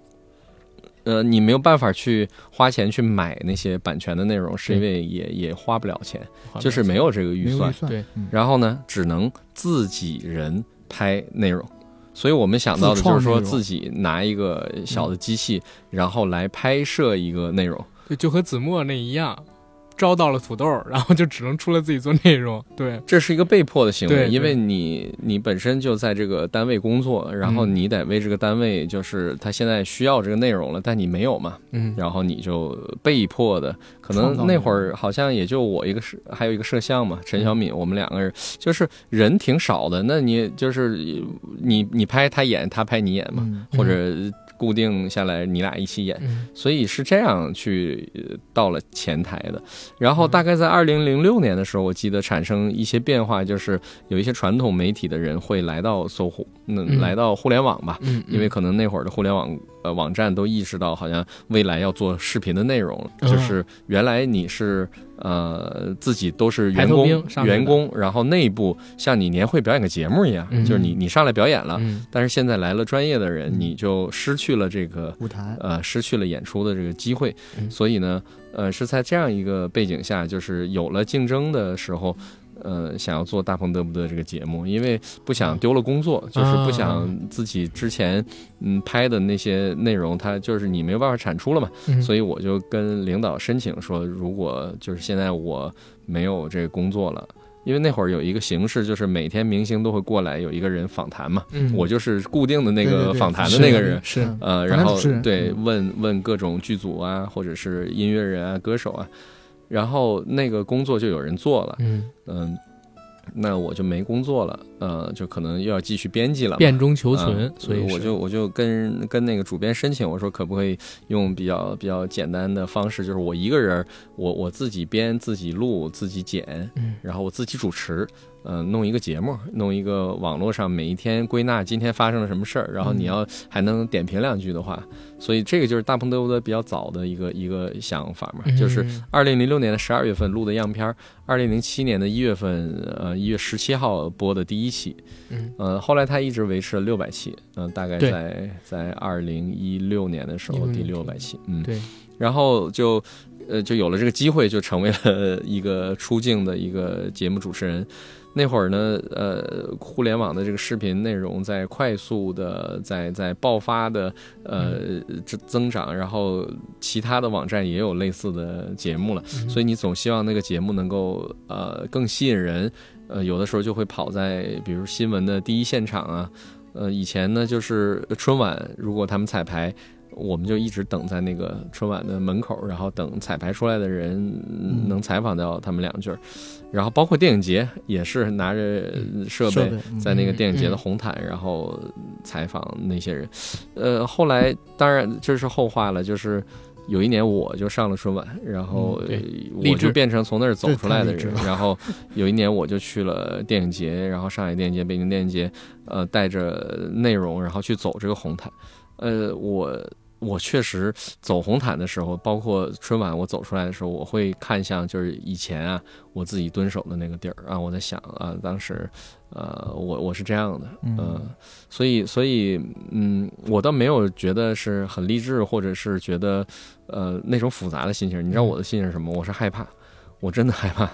呃，你没有办法去花钱去买那些版权的内容，是因为也也花不了钱，嗯，就是没有这个预算。没有预。算，对。嗯，然后呢，只能自己人拍内容。所以我们想到的就是说，自己拿一个小的机器，然后来拍摄一个内容。对，就和子墨那一样，招到了土豆，然后就只能出来自己做内容。对，这是一个被迫的行为，因为你你本身就在这个单位工作，然后嗯。你得为这个单位，就是他现在需要这个内容了，但你没有嘛，嗯，然后你就被迫的，可能那会儿好像也就我一个摄，还有一个摄像嘛，陈小敏，我们两个人就是人挺少的，那你就是你你拍他演，他拍你演嘛，嗯。或者固定下来你俩一起演，嗯。所以是这样去呃到了前台的。然后嗯大概在二零零六年的时候，我记得产生一些变化，就是有一些传统媒体的人会来到搜狐，那、嗯。来到互联网吧，嗯，因为可能那会儿的互联网呃网站都意识到，好像未来要做视频的内容了，嗯。就是原来你是呃自己都是员工员工，然后内部像你年会表演个节目一样，嗯。就是你你上来表演了，嗯。但是现在来了专业的人，嗯。你就失去了这个舞台，呃失去了演出的这个机会，嗯。所以呢，呃是在这样一个背景下，就是有了竞争的时候。呃，想要做大鹏嘚不嘚这个节目，因为不想丢了工作，就是不想自己之前嗯拍的那些内容，它就是你没有办法产出了嘛，所以我就跟领导申请说，如果就是现在我没有这个工作了，因为那会儿有一个形式，就是每天明星都会过来有一个人访谈嘛，嗯，我就是固定的那个访谈的那个人，是嗯呃，然后对嗯。问问各种剧组啊，或者是音乐人啊、歌手啊，然后那个工作就有人做了，嗯，嗯。那我就没工作了，呃，就可能又要继续编辑了。变中求存嗯，所以我就我就跟跟那个主编申请，我说可不可以用比较比较简单的方式，就是我一个人，我我自己编、自己录、自己剪，嗯然后我自己主持，呃，弄一个节目，弄一个网络上每一天归纳今天发生了什么事儿，然后你嗯。要还能点评两句的话，所以这个就是大鹏嘚不嘚比较早的一个一个想法嘛，就是嗯二零零六年的十二月份录的样片儿，二零零七年的一月份，呃，一月十七号播的第一期，嗯。呃，后来他一直维持了六百期，嗯、大概在在二零一六年的时候第六百期，嗯，对，然后就呃就有了这个机会，就成为了一个出镜的一个节目主持人。那会儿呢，呃，互联网的这个视频内容在快速的在在爆发的呃增增长，然后其他的网站也有类似的节目了，嗯所以你总希望那个节目能够呃更吸引人，呃，有的时候就会跑在比如新闻的第一现场啊，呃，以前呢就是春晚，如果他们彩排。我们就一直等在那个春晚的门口，然后等彩排出来的人嗯。能采访到他们两句儿，然后包括电影节也是拿着设备在那个嗯电影节的嗯。红毯，然后采访那些人。呃，后来当然这是后话了，就是有一年我就上了春晚，然后我就变成从那儿走出来的人然后有一年我就去了电影节，然后上海电影节、北京电影节，呃，带着内容然后去走这个红毯。呃，我我确实走红毯的时候，包括春晚我走出来的时候，我会看向就是以前啊我自己蹲守的那个地儿啊，我在想啊，当时呃我我是这样的，嗯呃所以所以嗯，我倒没有觉得是很励志，或者是觉得呃那种复杂的心情。你知道我的心情是什么？我是害怕，我真的害怕。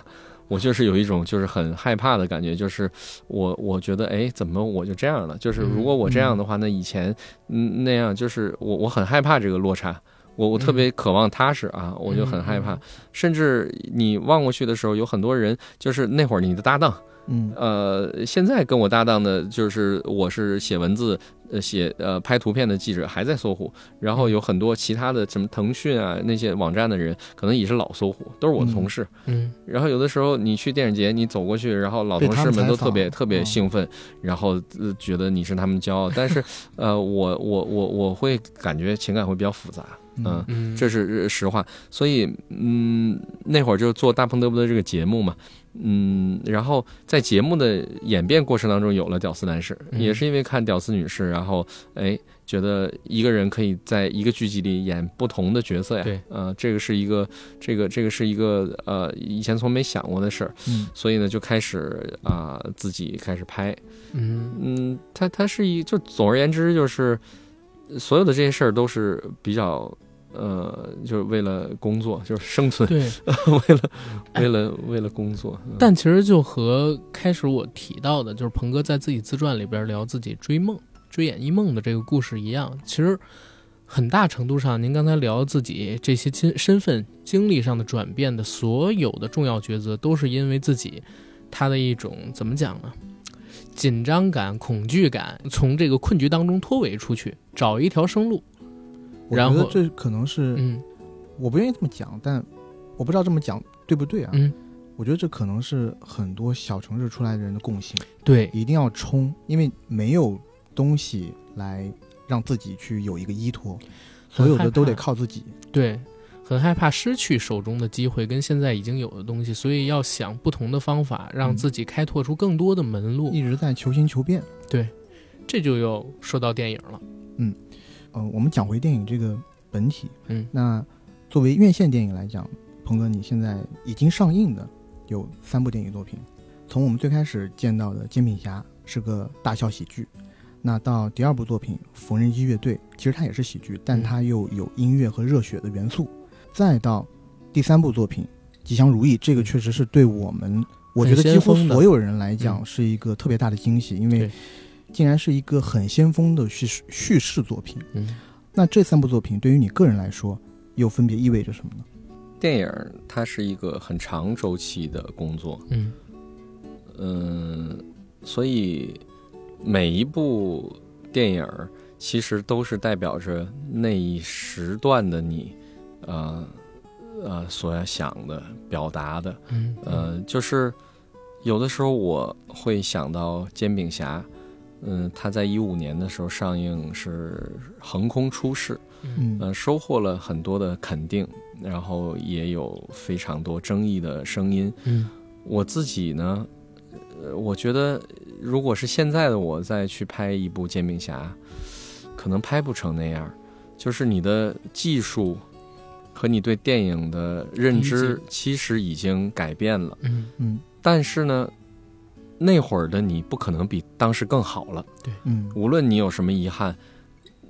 我就是有一种就是很害怕的感觉，就是我我觉得哎，怎么我就这样了？就是如果我这样的话，那以前嗯那样就是我我很害怕这个落差，我我特别渴望踏实啊，我就很害怕。甚至你望过去的时候，有很多人，就是那会儿你的搭档，嗯呃，现在跟我搭档的就是我是写文字、呃写呃拍图片的记者，还在搜狐。然后有很多其他的什么腾讯啊那些网站的人，可能也是老搜狐，都是我的同事。嗯然后有的时候你去电影节，你走过去，然后老同事们都特别特别嗯兴奋，然后、呃、觉得你是他们骄傲。但是呃，我我我我会感觉情感会比较复杂，嗯。嗯，这是呃实话，所以嗯，那会儿就做大鹏嘚不嘚这个节目嘛，嗯，然后在节目的演变过程当中有了《屌丝男士》，嗯也是因为看《屌丝女士》，然后哎觉得一个人可以在一个剧集里演不同的角色呀，对，呃，这个是一个这个这个是一个呃以前从没想过的事儿，嗯。所以呢就开始啊、自己开始拍，嗯。嗯，它它是一就总而言之就是所有的这些事儿都是比较。呃，就是为了工作，就是生存，对。为了为了为了工作。嗯但其实就和开始我提到的，就是鹏哥在自己自传里边聊自己追梦、追演艺梦的这个故事一样，其实很大程度上，您刚才聊自己这些经身份经历上的转变的所有的重要抉择，都是因为自己他的一种怎么讲呢？紧张感、恐惧感，从这个困局当中脱围出去，找一条生路。我然后觉得这可能是、嗯我不愿意这么讲，但我不知道这么讲对不对啊？嗯，我觉得这可能是很多小城市出来的人的共性，对，一定要冲，因为没有东西来让自己去有一个依托，所有的都得靠自己。对，很害怕失去手中的机会跟现在已经有的东西，所以要想不同的方法，让嗯自己开拓出更多的门路。一直在求新求变。对这就又说到电影了。嗯呃，我们讲回电影这个本体，嗯那作为院线电影来讲，鹏哥，你现在已经上映的有三部电影作品，从我们最开始见到的《煎饼侠》是个大笑喜剧，那到第二部作品《缝纫机乐队》，其实它也是喜剧，但它又有音乐和热血的元素，再到第三部作品《吉祥如意》，这个确实是对我们，我觉得几乎所有人来讲嗯。是一个特别大的惊喜，因为竟然是一个很先锋的叙事叙事作品。嗯。那这三部作品对于你个人来说，又分别意味着什么呢？电影它是一个很长周期的工作，嗯。嗯，所以每一部电影其实都是代表着那一时段的你，呃呃所要想的、表达的，嗯呃，就是有的时候我会想到《煎饼侠》，嗯，他在一五年的时候上映是横空出世，嗯呃，收获了很多的肯定，然后也有非常多争议的声音。嗯我自己呢，呃，我觉得如果是现在的我再去拍一部《煎饼侠》，可能拍不成那样。就是你的技术和你对电影的认知，其实已经改变了。嗯嗯但是呢，那会儿的你不可能比当时更好了。嗯无论你有什么遗憾，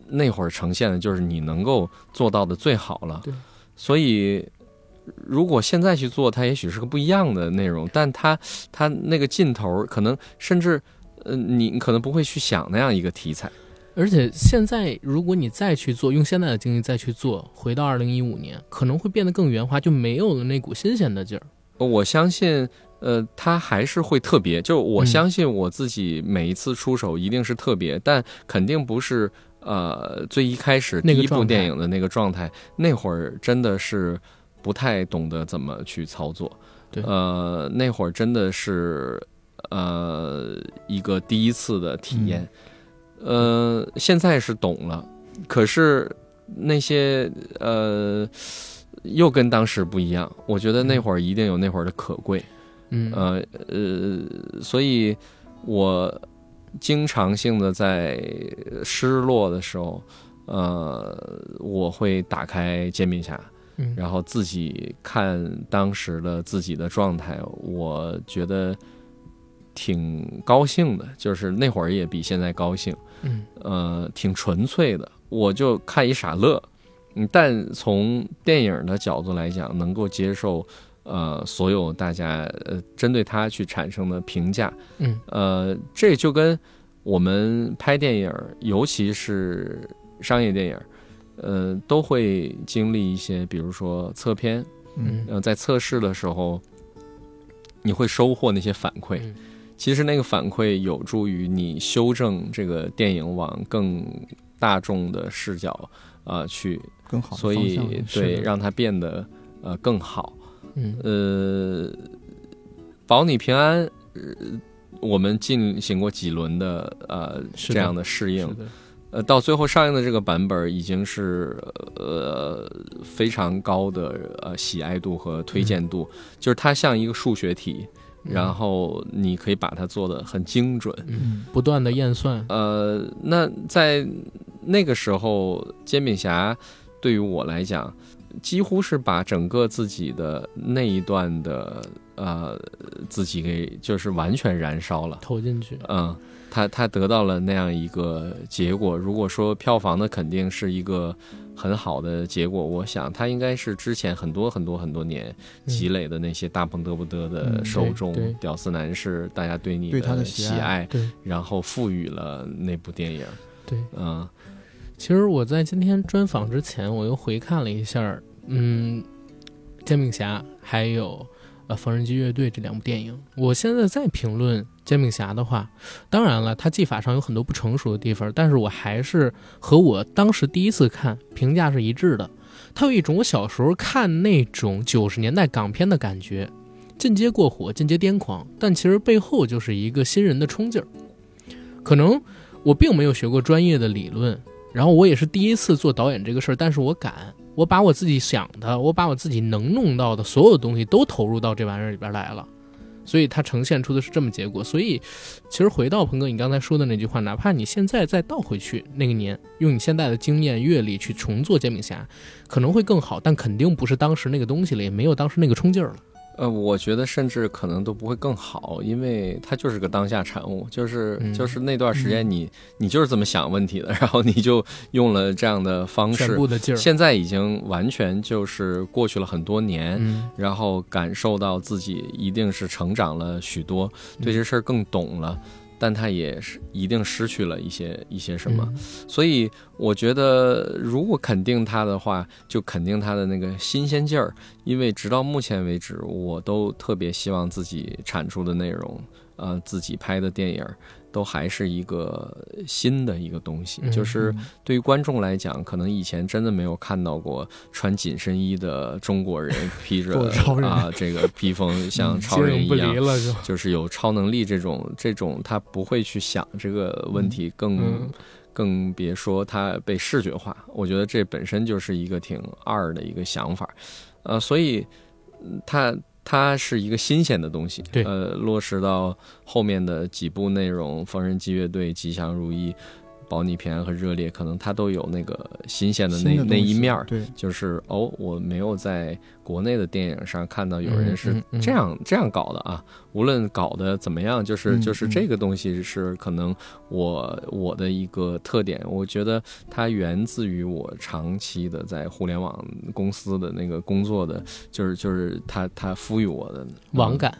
那会儿呈现的就是你能够做到的最好了。对，所以如果现在去做，它也许是个不一样的内容，但它它那个劲头可能甚至，呃，你可能不会去想那样一个题材。而且现在，如果你再去做，用现在的经历再去做，回到二零一五年，可能会变得更圆滑，就没有了那股新鲜的劲儿。我相信，呃，它还是会特别。就我嗯相信我自己每一次出手一定是特别，但肯定不是呃最一开始第一部电影的那个状态。那会儿真的是不太懂得怎么去操作，对呃，那会儿真的是呃一个第一次的体验。呃，现在是懂了，可是那些呃。又跟当时不一样，我觉得那会儿一定有那会儿的可贵，嗯呃呃，所以我经常性的在失落的时候，呃，我会打开煎饼侠，嗯然后自己看当时的自己的状态，我觉得挺高兴的，就是那会儿也比现在高兴，嗯。呃，挺纯粹的，我就看一傻乐。嗯，但从电影的角度来讲，能够接受，呃，所有大家呃针对他去产生的评价，嗯。呃，这就跟我们拍电影，尤其是商业电影，呃，都会经历一些，比如说测片，嗯。呃，在测试的时候，你会收获那些反馈。嗯其实那个反馈有助于你修正这个电影往更大众的视角呃去，更好所以对让它变得呃更好。嗯。呃，保你平安，呃，我们进行过几轮的呃的这样的适应。呃，到最后上映的这个版本已经是呃非常高的呃喜爱度和推荐度，就是它像一个数学题，然后你可以把它做的很精准。嗯不断的验算，呃，那在那个时候，煎饼侠对于我来讲，几乎是把整个自己的那一段的呃自己给就是完全燃烧了。投进去，嗯，他他得到了那样一个结果。如果说票房的，肯定是一个很好的结果。我想他应该是之前很多很多很多年积累的那些大鹏嘚不嘚的嗯受众，屌丝男士，大家对你对他的喜喜爱然后赋予了那部电影。对。嗯其实我在今天专访之前，我又回看了一下，嗯，《煎饼侠》还有呃《缝纫机乐队》这两部电影。我现在在评论《煎饼侠》的话，当然了，它技法上有很多不成熟的地方，但是我还是和我当时第一次看评价是一致的。它有一种我小时候看那种九十年代港片的感觉，进阶过火，进阶癫狂，但其实背后就是一个新人的冲劲儿。可能我并没有学过专业的理论，然后我也是第一次做导演这个事儿，但是我敢，我把我自己想的，我把我自己能弄到的所有东西都投入到这玩意儿里边来了，所以它呈现出的是这么结果。所以，其实回到鹏哥你刚才说的那句话，哪怕你现在再倒回去那个年，用你现在的经验阅历去重做煎饼侠，可能会更好，但肯定不是当时那个东西了，也没有当时那个冲劲儿了。呃，我觉得甚至可能都不会更好，因为它就是个当下产物，就是、嗯就是那段时间你、你就是这么想问题的，然后你就用了这样的方全式。部的劲，现在已经完全就是过去了很多年，嗯，然后感受到自己一定是成长了许多，对这事儿更懂了，但他也是一定失去了一些一些什么。嗯所以我觉得，如果肯定他的话，就肯定他的那个新鲜劲儿。因为直到目前为止，我都特别希望自己产出的内容，呃，自己拍的电影，都还是一个新的一个东西。嗯就是对于观众来讲，可能以前真的没有看到过穿紧身衣的中国人 披着啊这个披风像超接人一样就，是有超能力这种这种，他不会去想这个问题，更、嗯更别说他被视觉化。我觉得这本身就是一个挺二的一个想法，呃，所以嗯它它是一个新鲜的东西。对呃，落实到后面的几部内容，《缝纫机乐队》《吉祥如意》《保你平安》和《热烈》，可能它都有那个新鲜的那的那一面儿。对，就是哦，我没有在国内的电影上看到有人是嗯嗯嗯这样、这样搞的啊。无论搞的怎么样，就是嗯就是嗯这个东西是可能我我的一个特点，我觉得它源自于我长期的在互联网公司的那个工作的，就是就是它它赋予我的网感，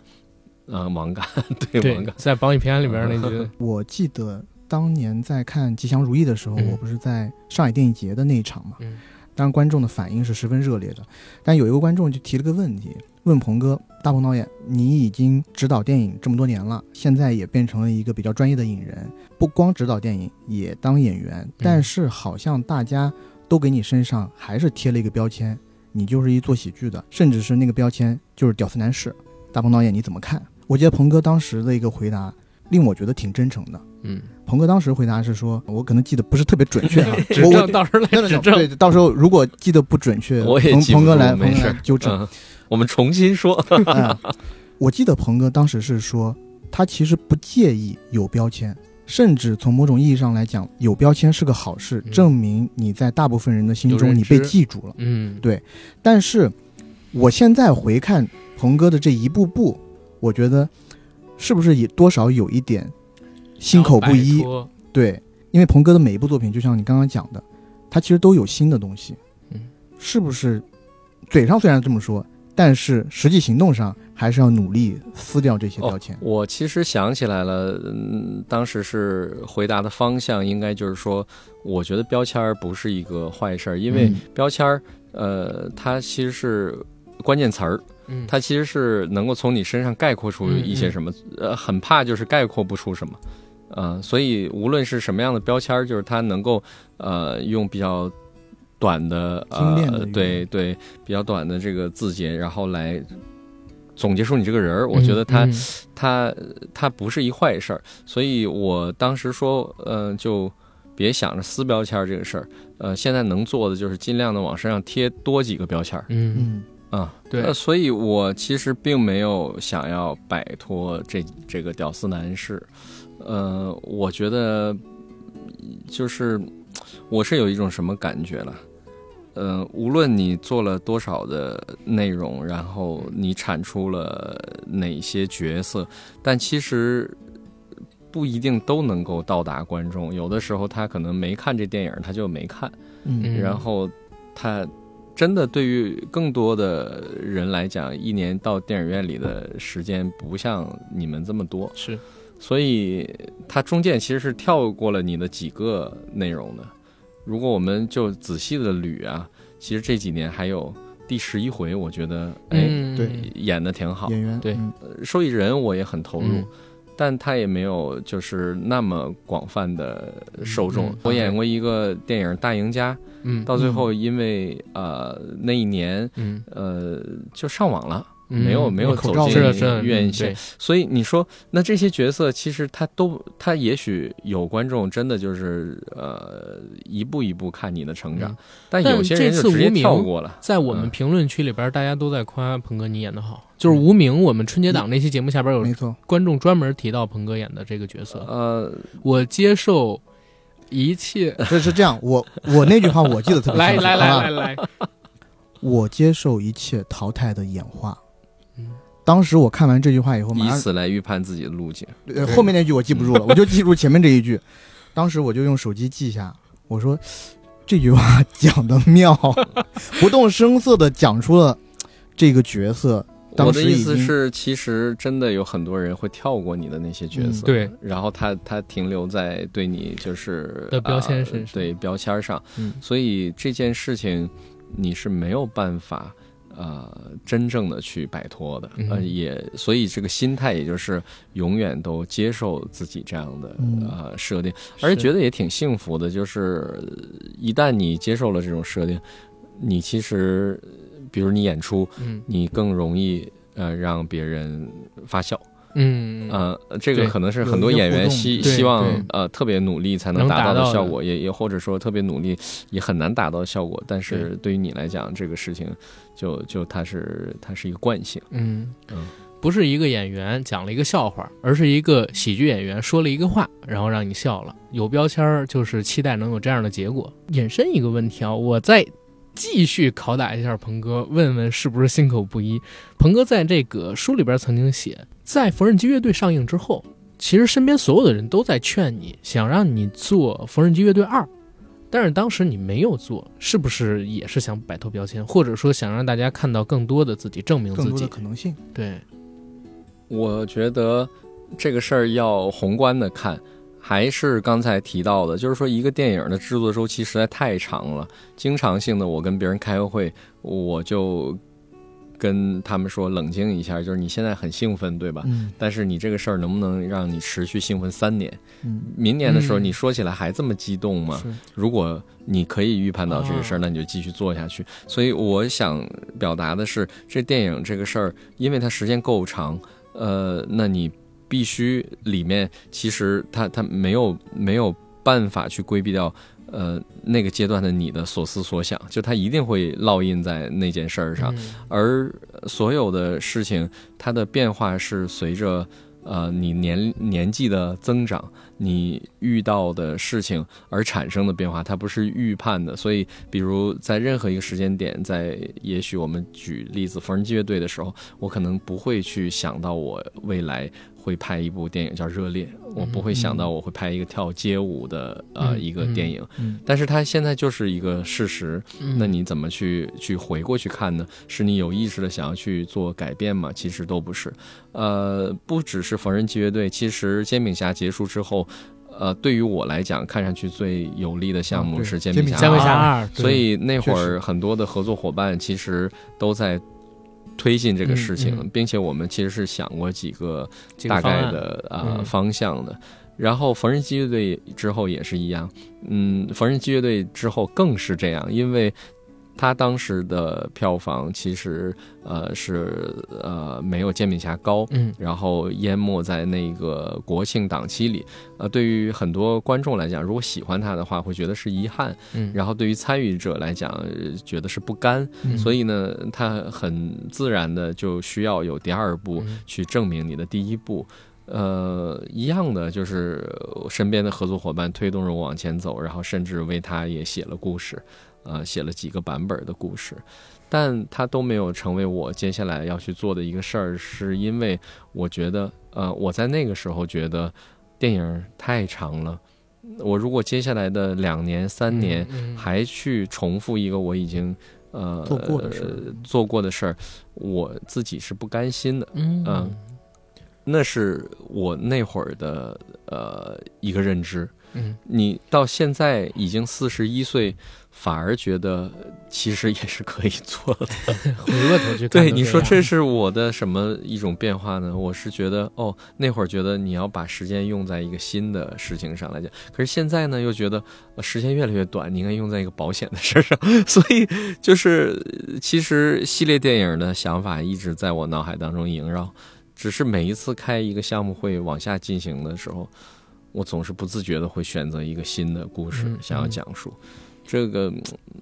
啊、网感，对对网感，，在《保你平安》里边那句，我记得当年在看《吉祥如意》的时候，嗯我不是在上海电影节的那一场嘛，嗯当然观众的反应是十分热烈的。但有一个观众就提了个问题，问鹏哥：“大鹏导演，你已经指导电影这么多年了，现在也变成了一个比较专业的影人，不光指导电影，也当演员。但是好像大家都给你身上还是贴了一个标签，你就是一做喜剧的，甚至是那个标签就是屌丝男士。大鹏导演你怎么看？”我记得鹏哥当时的一个回答令我觉得挺真诚的。嗯，鹏哥当时回答是说，我可能记得不是特别准确啊，指我我正到时候来指正，对，到时候如果记得不准确，鹏我也记不住鹏哥来，鹏哥没事。来纠正。嗯，我们重新说，嗯，我记得鹏哥当时是说，他其实不介意有标签，甚至从某种意义上来讲，有标签是个好事，嗯。证明你在大部分人的心中你被记住了。嗯，对。但是我现在回看鹏哥的这一步步，我觉得是不是也多少有一点心口不一对，因为鹏哥的每一部作品，就像你刚刚讲的，他其实都有新的东西。嗯，是不是？嘴上虽然这么说，但是实际行动上还是要努力撕掉这些哦标签。我其实想起来了，嗯，当时是回答的方向应该就是说，我觉得标签儿不是一个坏事儿，因为嗯标签儿，呃，它其实是关键词儿，嗯，它其实是能够从你身上概括出一些什么，呃，很怕就是概括不出什么，呃，所以无论是什么样的标签儿，就是它能够呃用比较短的呃的对对比较短的这个字节，然后来总结出你这个人儿，我觉得它、嗯。它它不是一坏事儿，所以我当时说，呃，就别想着撕标签儿这个事儿，呃，现在能做的就是尽量的往身上贴多几个标签儿。嗯。嗯，啊，对。呃所以我其实并没有想要摆脱这这个屌丝男士，呃，我觉得就是我是有一种什么感觉了，呃，无论你做了多少的内容，然后你产出了哪些角色，但其实不一定都能够到达观众，有的时候他可能没看这电影，他就没看。嗯。然后他真的对于更多的人来讲，一年到电影院里的时间不像你们这么多，是。所以它中间其实是跳过了你的几个内容的。如果我们就仔细的捋啊，其实这几年还有第十一回，我觉得哎、嗯对。演的挺好，演员对嗯。受益人我也很投入。嗯但他也没有就是那么广泛的受众。嗯我演过一个电影《大赢家》，嗯到最后因为、呃那一年嗯。呃就上网了，嗯没有没有走进是是的院嗯线，所以你说那这些角色其实他都他也许有观众真的就是呃一步一步看你的成长，嗯但但有些人这次就直接无名跳过了。在我们嗯评论区里边，大家都在夸鹏哥你演的好，就是无名我们春节档那期节目下边有没错，观众专门提到鹏哥演的这个角色，呃，我接受一切。这是这样，我我那句话我记得特别清楚来来来来来，我接受一切淘汰的演化。嗯当时我看完这句话以后，以此来预判自己的路径。呃后面那句我记不住了，我就记住前面这一句。当时我就用手机记下，我说这句话讲的妙，不动声色的讲出了这个角色。当我的意思是，其实真的有很多人会跳过你的那些角色，嗯对，然后他他停留在对你就是的标签呃身上对标签上，嗯所以这件事情你是没有办法呃真正的去摆脱的，嗯呃也所以这个心态也就是永远都接受自己这样的、嗯呃设定，而且觉得也挺幸福的，就是呃一旦你接受了这种设定，你其实比如你演出。嗯你更容易呃让别人发笑。嗯呃，这个可能是很多演员希希望呃特别努力才能能达到达到的效果，也也或者说特别努力也很难达到效果。但是对于你来讲，这个事情就就它是它是一个惯性。嗯嗯不是一个演员讲了一个笑话，而是一个喜剧演员说了一个话，然后让你笑了。有标签儿就是期待能有这样的结果。引申一个问题啊，我再继续拷打一下鹏哥，问问是不是心口不一。鹏哥在这个书里边曾经写，在缝纫机乐队上映之后，其实身边所有的人都在劝你，想让你做缝纫机乐队二。但是当时你没有做，是不是也是想摆脱标签，或者说想让大家看到更多的自己，证明自己更多的？可能性。对，我觉得这个事儿要宏观的看，还是刚才提到的，就是说一个电影的制作周期实在太长了，经常性的我跟别人开个会，我就跟他们说冷静一下，就是你现在很兴奋，对吧？嗯但是你这个事儿能不能让你持续兴奋三年？嗯，明年的时候嗯你说起来还这么激动吗？是如果你可以预判到这个事儿，啊那你就继续做下去。所以我想表达的是，这电影这个事儿，因为它时间够长，呃，那你必须里面其实它它没有没有办法去规避掉。呃，那个阶段的你的所思所想，就它一定会烙印在那件事儿上，嗯而所有的事情，它的变化是随着呃你年年纪的增长，你遇到的事情而产生的变化，它不是预判的。所以，比如在任何一个时间点，在也许我们举例子缝纫机乐队的时候，我可能不会去想到我未来。会拍一部电影叫《热烈》，我不会想到我会拍一个跳街舞的呃一个电影，但是它现在就是一个事实。那你怎么去去回过去看呢？是你有意识的想要去做改变吗？其实都不是。呃，不只是缝纫机乐队，其实煎饼侠结束之后，呃，对于我来讲，看上去最有利的项目是煎饼侠二，所以那会儿很多的合作伙伴其实都在。推进这个事情，并且我们其实是想过几个大概的呃方向的。然后缝纫机乐队之后也是一样，嗯，缝纫机乐队之后更是这样，因为。他当时的票房其实呃是呃没有《煎饼侠》高，嗯，然后淹没在那个国庆档期里，呃，对于很多观众来讲，如果喜欢他的话，会觉得是遗憾，嗯，然后对于参与者来讲，觉得是不甘，所以呢，他很自然的就需要有第二部去证明你的第一部，呃，一样的就是身边的合作伙伴推动着我往前走，然后甚至为他也写了故事。呃，写了几个版本的故事，但它都没有成为我接下来要去做的一个事儿，是因为我觉得，呃，我在那个时候觉得电影太长了，我如果接下来的两年、三年还去重复一个我已经呃做过的事做过的事儿，我自己是不甘心的，嗯，那是我那会儿的呃一个认知。嗯，你到现在已经四十一岁，反而觉得其实也是可以做的。回过头去看，对你说这是我的什么一种变化呢？我是觉得哦，那会儿觉得你要把时间用在一个新的事情上来讲，可是现在呢又觉得时间越来越短，你应该用在一个保险的事上。所以就是其实系列电影的想法一直在我脑海当中萦绕，只是每一次开一个项目会往下进行的时候。我总是不自觉的会选择一个新的故事想要讲述，这个，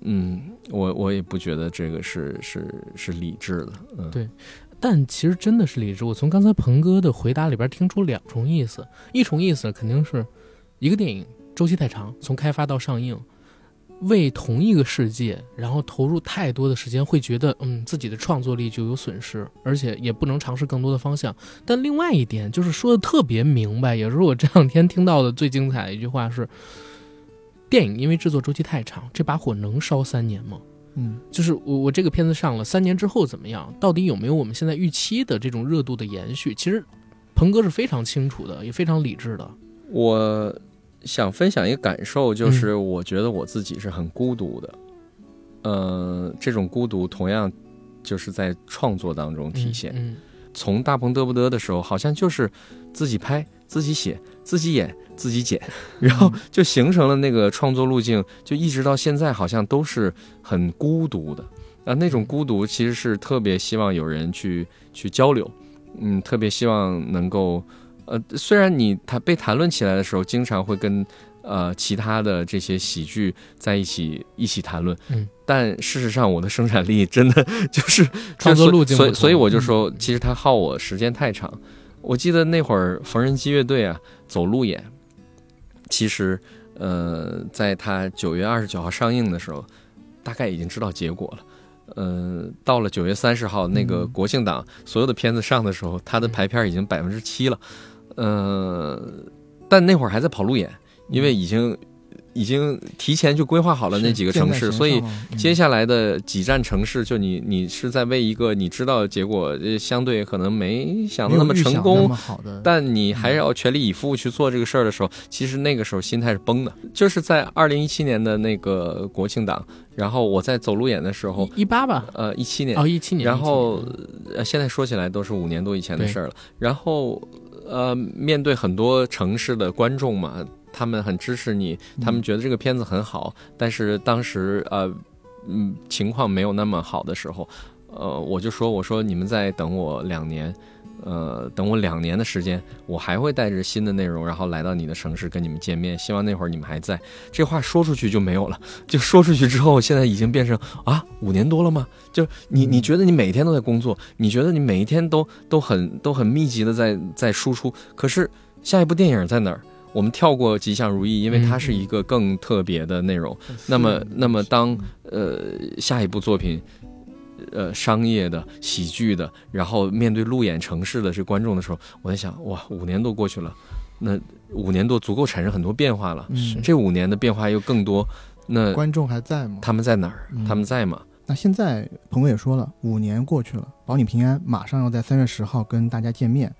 嗯，我我也不觉得这个是是是理智的，嗯，对，但其实真的是理智。我从刚才鹏哥的回答里边听出两重意思，一重意思肯定是一个电影周期太长，从开发到上映。为同一个世界，然后投入太多的时间，会觉得嗯自己的创作力就有损失，而且也不能尝试更多的方向。但另外一点就是说的特别明白，也是我这两天听到的最精彩的一句话是：电影因为制作周期太长，这把火能烧三年吗？嗯，就是我我这个片子上了三年之后怎么样？到底有没有我们现在预期的这种热度的延续？其实，鹏哥是非常清楚的，也非常理智的。我。想分享一个感受，就是我觉得我自己是很孤独的，呃，这种孤独同样就是在创作当中体现。嗯从大鹏嘚不嘚的时候，好像就是自己拍、自己写、自己演、自己剪，然后就形成了那个创作路径，就一直到现在，好像都是很孤独的。啊，那种孤独其实是特别希望有人去去交流，嗯，特别希望能够。呃，虽然你谈被谈论起来的时候，经常会跟呃其他的这些喜剧在一起一起谈论，嗯，但事实上我的生产力真的 就是创作路径，所以所以我就说，其实它耗我时间太长。我记得那会儿缝纫机乐队啊走路演，其实呃在他九月二十九号上映的时候，大概已经知道结果了。嗯，到了九月三十号那个国庆档，所有的片子上的时候，他的排片已经百分之七了。嗯，但那会儿还在跑路演，因为已经已经提前就规划好了那几个城市，所以接下来的几站城市，就你你是在为一个你知道结果相对可能没想的那么成功，但你还要全力以赴去做这个事儿的时候，其实那个时候心态是崩的。就是在二零一七年的那个国庆档，然后我在走路演的时候，一八吧，呃，一七年。哦，一七年，然后现在说起来都是五年多以前的事儿了，然后。呃，面对很多城市的观众嘛，他们很支持你，他们觉得这个片子很好。但是当时呃，嗯，情况没有那么好的时候，呃，我就说，我说你们再等我两年。呃，等我两年的时间，我还会带着新的内容，然后来到你的城市跟你们见面。希望那会儿你们还在。这话说出去就没有了，就说出去之后，现在已经变成啊，五年多了吗？就你你觉得你每天都在工作，你觉得你每一天都都很都很密集的在在输出，可是下一部电影在哪儿？我们跳过吉祥如意，因为它嗯是一个更特别的内容。那么，那么当呃下一部作品，呃商业的、喜剧的，然后面对路演城市的这观众的时候，我在想，哇，五年多过去了，那五年多足够产生很多变化了。嗯，这五年的变化又更多，那观众还在吗？他们在哪儿？嗯他们在吗？那现在鹏哥也说了，五年过去了，保你平安马上要在三月十号跟大家见面。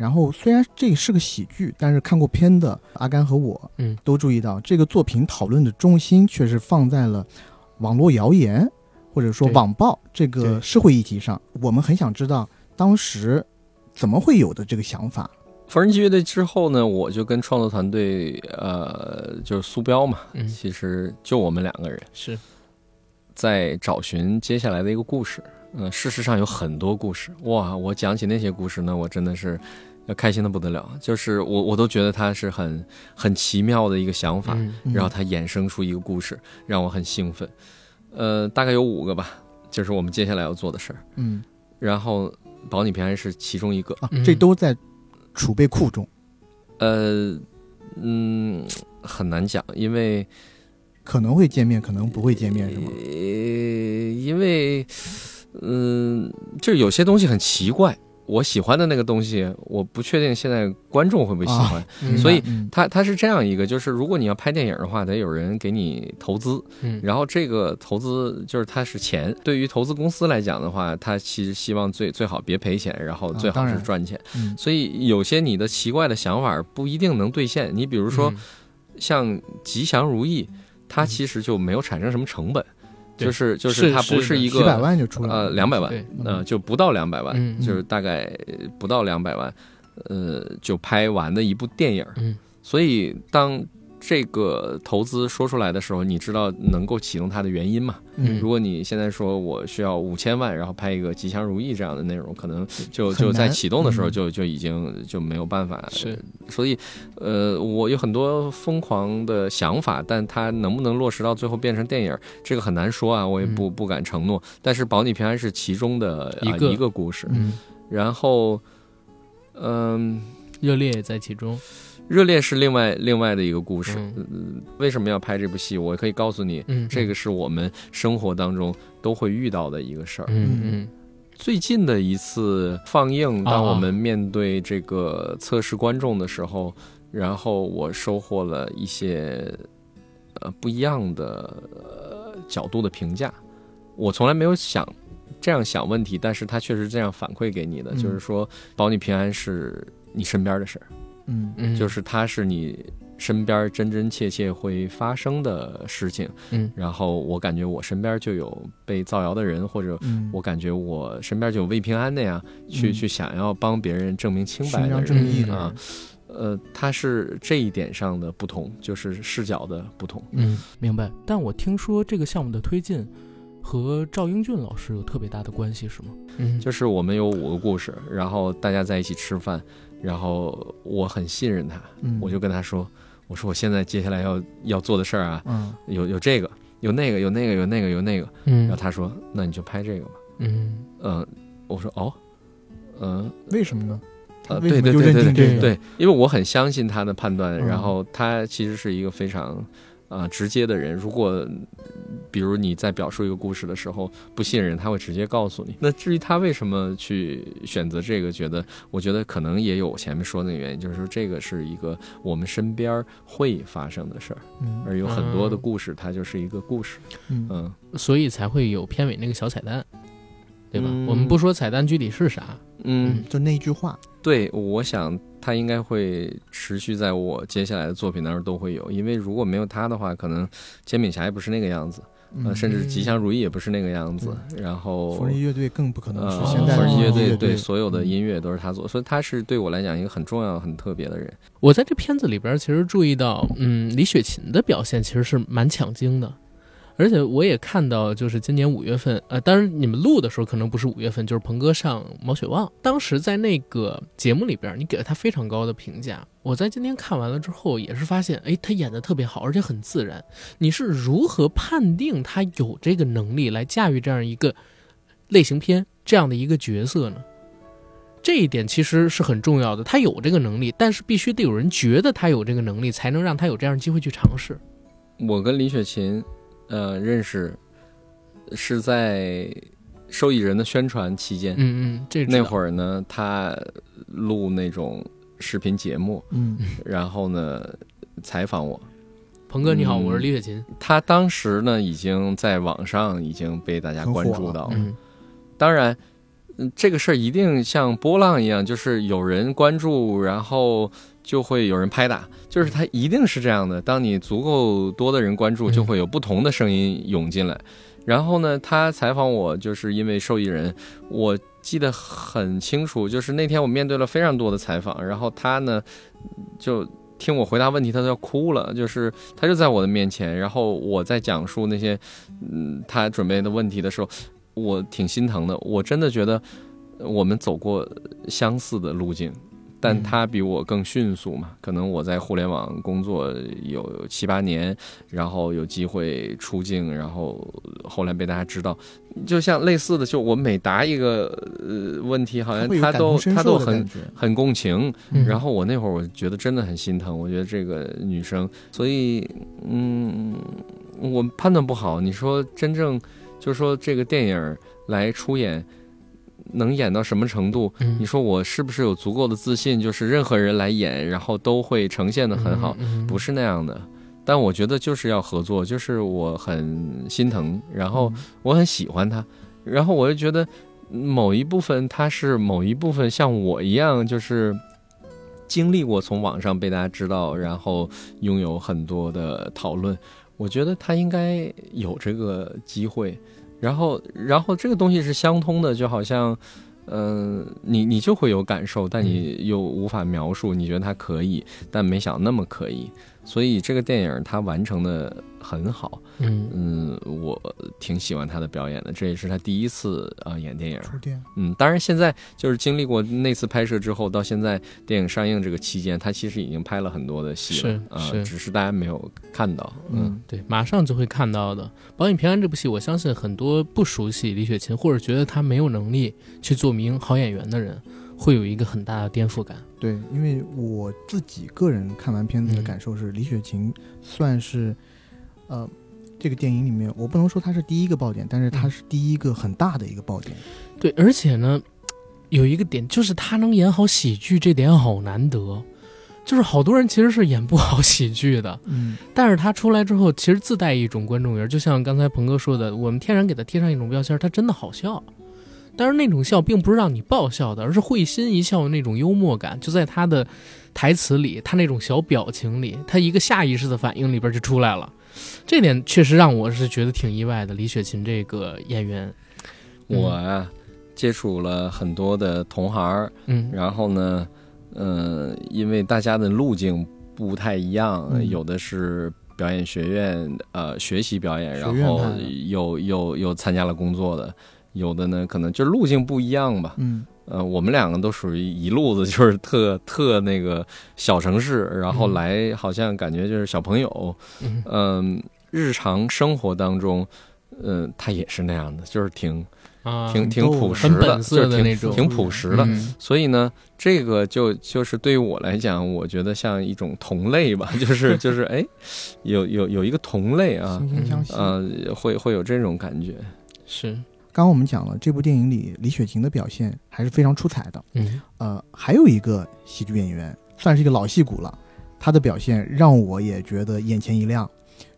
然后虽然这是个喜剧，但是看过片的阿甘和我，嗯，都注意到这个作品讨论的中心却是放在了网络谣言或者说网暴这个社会议题上。我们很想知道当时怎么会有的这个想法。缝纫机乐队之后呢，我就跟创作团队，呃，就是苏彪嘛，嗯其实就我们两个人是在找寻接下来的一个故事。嗯、事实上有很多故事，哇！我讲起那些故事呢，我真的是要开心的不得了。就是我我都觉得他是很很奇妙的一个想法，嗯嗯然后他衍生出一个故事，让我很兴奋。呃，大概有五个吧，就是我们接下来要做的事儿。嗯然后保你平安是其中一个。啊嗯，这都在储备库中，呃，嗯，很难讲，因为可能会见面，可能不会见面，是吗？呃，因为嗯，就是有些东西很奇怪，我喜欢的那个东西，我不确定现在观众会不会喜欢。嗯所以嗯它它是这样一个，就是如果你要拍电影的话，得有人给你投资，嗯然后这个投资就是它是钱。对于投资公司来讲的话，它其实希望最最好别赔钱，然后最好是赚钱。嗯所以有些你的奇怪的想法不一定能兑现。你比如说，嗯像吉祥如意，它其实就没有产生什么成本，对就是就是它不是一个几百万就出来了，呃两百万对，呃就不到两百万，就是大概不到两百万，呃就拍完的一部电影。嗯。所以当这个投资说出来的时候，你知道能够启动它的原因嘛？嗯如果你现在说我需要五千万，然后拍一个吉祥如意这样的内容，可能就就在启动的时候嗯就就已经就没有办法。是，所以呃，我有很多疯狂的想法，但它能不能落实到最后变成电影，这个很难说啊，我也不不敢承诺。但是保你平安是其中的啊一个一个故事，嗯，然后嗯。热烈也在其中。热烈是另外另外的一个故事。嗯嗯为什么要拍这部戏？我可以告诉你，嗯，这个是我们生活当中都会遇到的一个事儿。嗯嗯最近的一次放映，啊当我们面对这个测试观众的时候，然后我收获了一些呃不一样的、呃、角度的评价。我从来没有想这样想问题，但是他确实这样反馈给你的，嗯就是说保你平安是你身边的事儿。嗯嗯，就是它是你身边真真切切会发生的事情。嗯然后我感觉我身边就有被造谣的人，或者嗯，我感觉我身边就有魏平安那样去、嗯去想要帮别人证明清白的人嗯正义的啊。呃，它是这一点上的不同，就是视角的不同。嗯，明白。但我听说这个项目的推进和赵英俊老师有特别大的关系，是吗？嗯，就是我们有五个故事，然后大家在一起吃饭，然后我很信任他，嗯我就跟他说，我说我现在接下来要要做的事儿啊，嗯有有这个，有那个，有那个，有那个，有那个。嗯然后他说：“那你就拍这个吧。嗯”嗯，我说：“哦，嗯为什么呢？他呃，对对对对认定这个？对，因为我很相信他的判断，嗯然后他其实是一个非常啊、直接的人。如果比如你在表述一个故事的时候不信任，他会直接告诉你。那至于他为什么去选择这个，觉得我觉得可能也有前面说的那个原因，就是说这个是一个我们身边会发生的事儿，嗯而有很多的嗯故事，它就是一个故事。嗯嗯。所以才会有片尾那个小彩蛋，对吧？嗯我们不说彩蛋具体是啥，嗯，就那句话，对，我想他应该会持续在我接下来的作品当中都会有，因为如果没有他的话，可能煎饼侠也不是那个样子，呃，嗯甚至吉祥如意也不是那个样子。然后缝纫机乐队更不可能呃，是现在的缝纫乐队对所有的嗯音乐都是他做，所以他是对我来讲一个很重要、很特别的人。我在这片子里边其实注意到，嗯，李雪琴的表现其实是蛮抢镜的，而且我也看到，就是今年五月份，呃，当然你们录的时候可能不是五月份，就是鹏哥上毛血旺，当时在那个节目里边，你给了他非常高的评价。我在今天看完了之后，也是发现，哎，他演的特别好，而且很自然。你是如何判定他有这个能力来驾驭这样一个类型片这样的一个角色呢？这一点其实是很重要的。他有这个能力，但是必须得有人觉得他有这个能力，才能让他有这样的机会去尝试。我跟李雪琴，呃，认识是在受益人的宣传期间。嗯嗯，这那会儿呢，他录那种视频节目，嗯，然后呢采访我。鹏哥你好，嗯我是李雪琴。他当时呢已经在网上已经被大家关注到了。嗯当然，嗯这个事儿一定像波浪一样，就是有人关注，然后就会有人拍打，就是它一定是这样的。当你足够多的人关注，嗯就会有不同的声音涌进来。然后呢，他采访我，就是因为受益人，我记得很清楚，就是那天我面对了非常多的采访，然后他呢就。听我回答问题，他都要哭了。就是他就在我的面前，然后我在讲述那些，嗯，他准备的问题的时候，我挺心疼的。我真的觉得呃我们走过相似的路径，但嗯他比我更迅速嘛。可能我在互联网工作有七八年，然后有机会出镜，然后后来被大家知道。就像类似的，就我每答一个呃问题，好像他都他都很。很共情。嗯，然后我那会儿我觉得真的很心疼，我觉得这个女生，所以嗯，我判断不好。你说真正就是说这个电影来出演，能演到什么程度？嗯你说我是不是有足够的自信？就是任何人来演，然后都会呈现的很好，嗯，嗯不是那样的。但我觉得就是要合作，就是我很心疼，然后我很喜欢他，然后我就觉得某一部分他是某一部分像我一样，就是经历过从网上被大家知道，然后拥有很多的讨论。我觉得他应该有这个机会，然后，然后这个东西是相通的，就好像，嗯、你你就会有感受，但你又无法描述。你觉得他可以，但没想那么可以，所以这个电影他完成的很好。嗯嗯，我挺喜欢他的表演的，这也是他第一次啊、呃演电影。嗯，当然现在就是经历过那次拍摄之后，到现在电影上映这个期间，他其实已经拍了很多的戏了是只是大家没有看到。嗯，对，马上就会看到的。《保你平安》这部戏，我相信很多不熟悉李雪琴或者觉得她没有能力去做名好演员的人，会有一个很大的颠覆感。对，因为我自己个人看完片子的嗯感受是，李雪琴算是，呃，这个电影里面，我不能说她是第一个爆点，但是她嗯是第一个很大的一个爆点。对，而且呢，有一个点就是她能演好喜剧，这点好难得。就是好多人其实是演不好喜剧的，嗯，但是她出来之后，其实自带一种观众缘，就像刚才鹏哥说的，我们天然给她贴上一种标签儿，她真的好笑。但是那种笑并不是让你爆笑的，而是会心一笑的那种幽默感，就在他的台词里，他那种小表情里，他一个下意识的反应里边就出来了。这点确实让我是觉得挺意外的。李雪琴这个演员，我啊接触了很多的同行，嗯，然后呢，呃，因为大家的路径不太一样，嗯。有的是表演学院呃学习表演，然后有有有参加了工作的，有的呢可能就路径不一样吧。嗯，呃，我们两个都属于一路子，就是特 特那个小城市，然后嗯来好像感觉就是小朋友，嗯嗯、日常生活当中，嗯、他也是那样的，就是挺啊，挺挺朴实的，就是挺挺朴实的。嗯所以呢，这个就就是对于我来讲，我觉得像一种同类吧，就是就是哎，有有有一个同类啊。呃，会会有这种感觉。是，刚刚我们讲了这部电影里李雪琴的表现还是非常出彩的。嗯。呃，还有一个喜剧演员，算是一个老戏骨了，他的表现让我也觉得眼前一亮，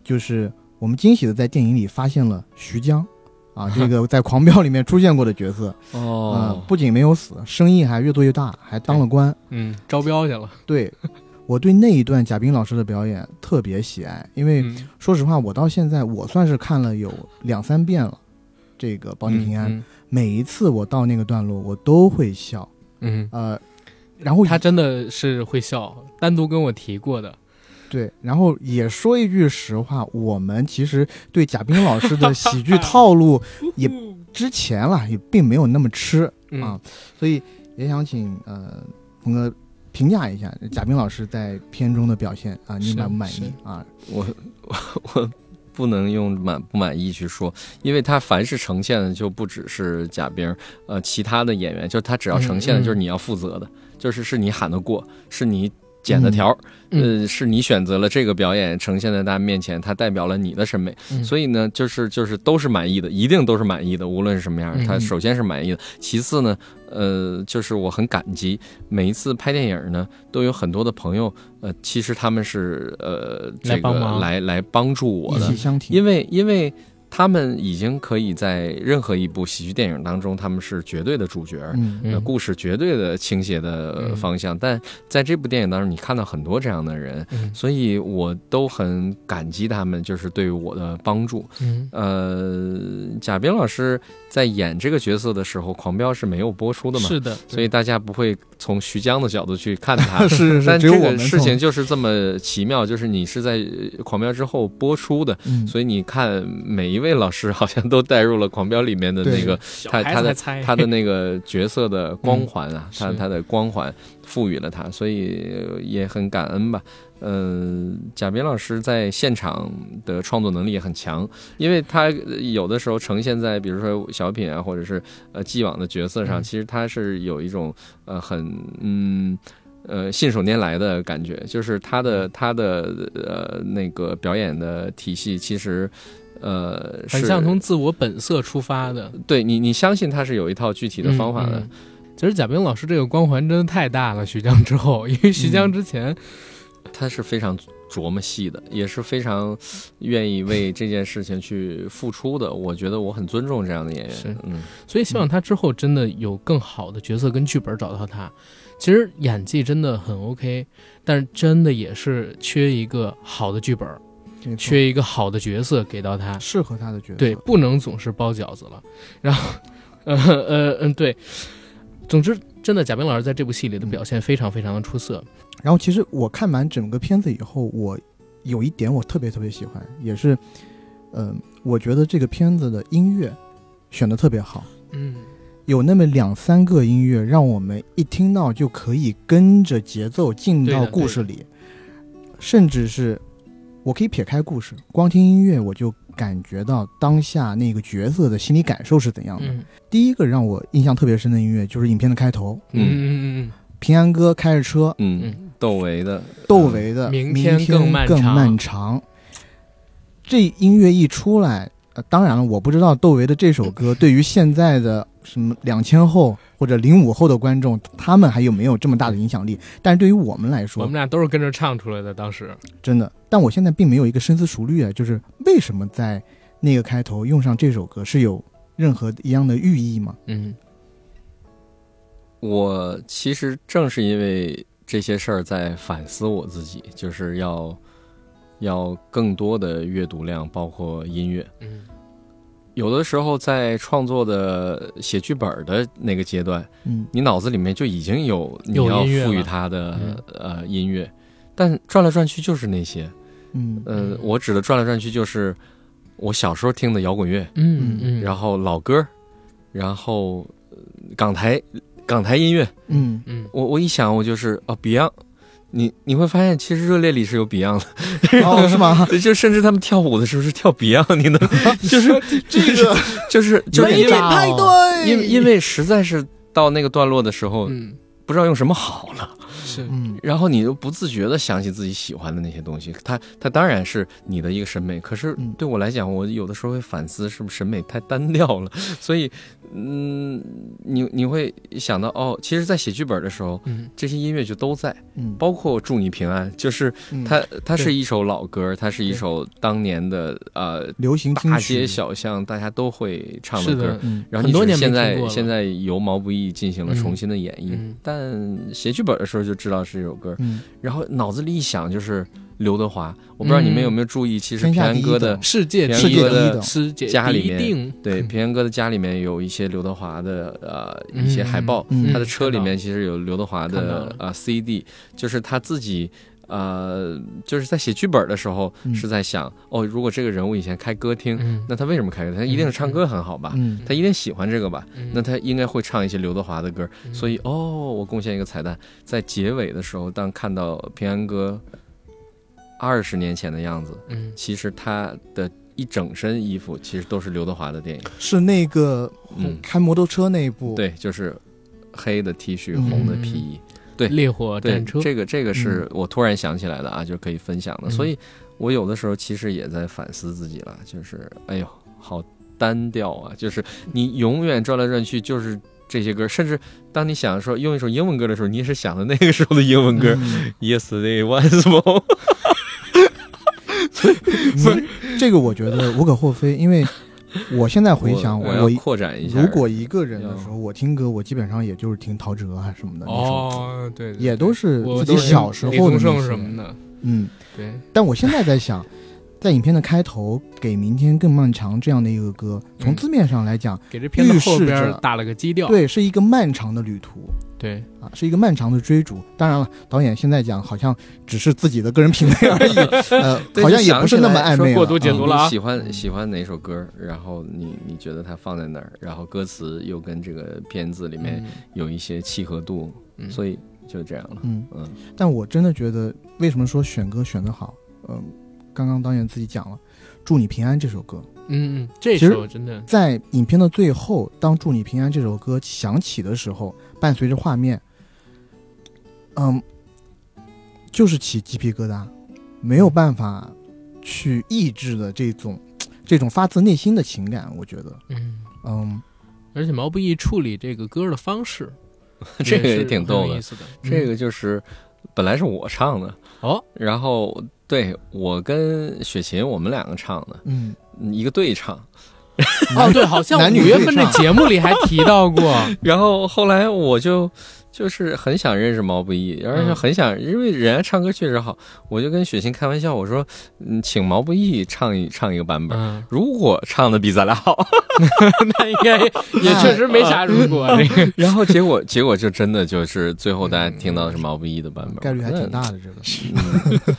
就是我们惊喜的在电影里发现了徐江，啊，这个在《狂飙》里面出现过的角色，呃，哦，不仅没有死，生意还越做越大，还当了官。嗯，招标去了，对，我对那一段贾冰老师的表演特别喜爱，因为嗯。说实话，我到现在我算是看了有两三遍了，这个《保你平安》嗯。每一次我到那个段落，我都会笑，嗯，呃，然后他真的是会笑，单独跟我提过的。对，然后也说一句实话，我们其实对贾冰老师的喜剧套路 也之前啦也并没有那么吃嗯。啊，所以也想请呃鹏哥评价一下贾冰老师在片中的表现啊，你满不满意？啊？我 我我不能用满不满意去说，因为他凡是呈现的就不只是贾冰，呃，其他的演员，就他只要呈现的就是你要负责的，就是是你喊得过，是你剪的条，呃，是你选择了这个表演呈现在大家面前，它代表了你的审美，所以呢，就是就是都是满意的，一定都是满意的，无论是什么样，他首先是满意的，其次呢。呃，就是我很感激每一次拍电影呢，都有很多的朋友，呃，其实他们是呃这个来来帮助我的，因为因为。他们已经可以在任何一部喜剧电影当中，他们是绝对的主角，呃，故事绝对的倾斜的方向。但在这部电影当中，你看到很多这样的人，所以我都很感激他们，就是对我的帮助。呃，贾冰老师在演这个角色的时候，《狂飙》是没有播出的嘛？是的，所以大家不会从徐江的角度去看他。是是，但这个事情就是这么奇妙，就是你是在《狂飙》之后播出的，所以你看每一。位老师好像都带入了《狂飙》里面的那个他他的他的那个角色的光环啊，他他的光环赋予了他，所以也很感恩吧。嗯，贾冰老师在现场的创作能力也很强，因为他有的时候呈现在比如说小品啊，或者是呃既往的角色上，其实他是有一种呃很嗯呃信手拈来的感觉，就是他的他的呃那个表演的体系其实。呃，很像从自我本色出发的，对你，你相信他是有一套具体的方法的。其实贾冰老师这个光环真的太大了，徐江之后，因为徐江之前他是非常琢磨戏的，也是非常愿意为这件事情去付出的。我觉得我很尊重这样的演员，嗯，所以希望他之后真的有更好的角色跟剧本找到他。其实演技真的很 OK，但是真的也是缺一个好的剧本。缺一个好的角色给到他，适合他的角色，对，不能总是包饺子了。然后，呃呃嗯，对，总之，真的贾冰老师在这部戏里的表现非常非常的出色。然后，其实我看完整个片子以后，我有一点我特别特别喜欢，也是，嗯，我觉得这个片子的音乐选的特别好，嗯，有那么两三个音乐让我们一听到就可以跟着节奏进到故事里，甚至是。我可以撇开故事，光听音乐我就感觉到当下那个角色的心理感受是怎样的。第一个让我印象特别深的音乐就是影片的开头，嗯。嗯嗯，平安哥开着车，嗯，窦唯的，窦唯的，明天更漫长。这音乐一出来，呃，当然了，我不知道窦唯的这首歌对于现在的什么两千后。或者零五后的观众，他们还有没有这么大的影响力？但是对于我们来说，我们俩都是跟着唱出来的。当时真的，但我现在并没有一个深思熟虑啊，就是为什么在那个开头用上这首歌是有任何一样的寓意吗？嗯，我其实正是因为这些事儿在反思我自己，就是要要更多的阅读量，包括音乐。嗯。有的时候在创作的写剧本的那个阶段，嗯，你脑子里面就已经有你要赋予它的呃音乐，但转来转去就是那些，嗯。呃，我指的转来转去就是我小时候听的摇滚乐，嗯嗯，然后老歌，然后港台港台音乐，嗯。嗯，我我一想我就是哦 Beyond。你你会发现，其实热烈里是有 Beyond 的，哦，是吗？就甚至他们跳舞的时候是跳 Beyond，你能 就是这个 就是就是因为派对，因因为实在是到那个段落的时候，不知道用什么好了。是，然后你又不自觉的想起自己喜欢的那些东西，它它当然是你的一个审美，可是对我来讲，我有的时候会反思，是不是审美太单调了？所以，嗯，你你会想到，哦，其实，在写剧本的时候，这些音乐就都在，包括祝你平安，就是它它是一首老歌，它是一首当年的呃流行大街小巷大家都会唱的歌，然后你现在现在由毛不易进行了重新的演绎，但写剧本的时候就。知道是这首歌，然后脑子里一想就是刘德华。我不知道你们有没有注意，其实平安哥的世界世界的世界家里面，对平安哥的家里面有一些刘德华的呃一些海报，他的车里面其实有刘德华的呃 CD，就是他自己。呃，就是在写剧本的时候，是在想哦，如果这个人物以前开歌厅，那他为什么开歌？他一定是唱歌很好吧？他一定喜欢这个吧？那他应该会唱一些刘德华的歌。所以哦，我贡献一个彩蛋，在结尾的时候，当看到平安哥二十年前的样子，嗯，其实他的一整身衣服其实都是刘德华的电影。是那个嗯，开摩托车那一部，，对，就是黑的 T 恤，嗯红的皮衣。对烈火对战车，这个这个是我突然想起来的啊，就可以分享的。嗯所以我有的时候其实也在反思自己了，就是哎呦，好单调啊！就是你永远转来转去就是这些歌，甚至当你想说用一首英文歌的时候，你也是想的那个时候的英文歌。嗯 Yesterday once more，你这个我觉得无可厚非，因为我现在回想，我我要扩展一下。如果一个人的时候，我听歌，我基本上也就是听陶喆啊什么的那种，哦，对，对也都是自己小时候的什么的，嗯。对，但我现在在想，在影片的开头给明天更漫长这样的一个歌，从嗯字面上来讲，给这片子后边打了个基调，对，是一个漫长的旅途对，啊，是一个漫长的追逐。当然了，导演现在讲好像只是自己的个人品味而已，呃，好像也不是那么暧昧了。说过度解啊读了喜欢喜欢哪首歌，然后你你觉得它放在哪儿，然后歌词又跟这个片子里面有一些契合度，嗯，所以就这样了。嗯，嗯但我真的觉得，为什么说选歌选得好？嗯、刚刚导演自己讲了，《祝你平安》这首歌，嗯嗯，这其实首真的，在影片的最后，当《祝你平安》这首歌响起的时候，伴随着画面，嗯，就是起鸡皮疙瘩，没有办法去抑制的这种 这种发自内心的情感，我觉得，嗯，嗯，而且毛不易处理这个歌的方式，这个也挺逗的。意。思的，这个就是本来是我唱的，哦，然后对我跟雪琴我们两个唱的，嗯，一个对唱。哦，对，好像男女五月份的节目里还提到过，然后后来我就就是很想认识毛不易，而且嗯。很想，因为人家唱歌确实好，我就跟雪琴开玩笑，我说，嗯，请毛不易唱一唱一个版本。嗯，如果唱的比咱俩好，那应该也确实没啥如果这个，然后结果结果就真的就是最后大家听到的是毛不易的版本，概率还挺大的，这个，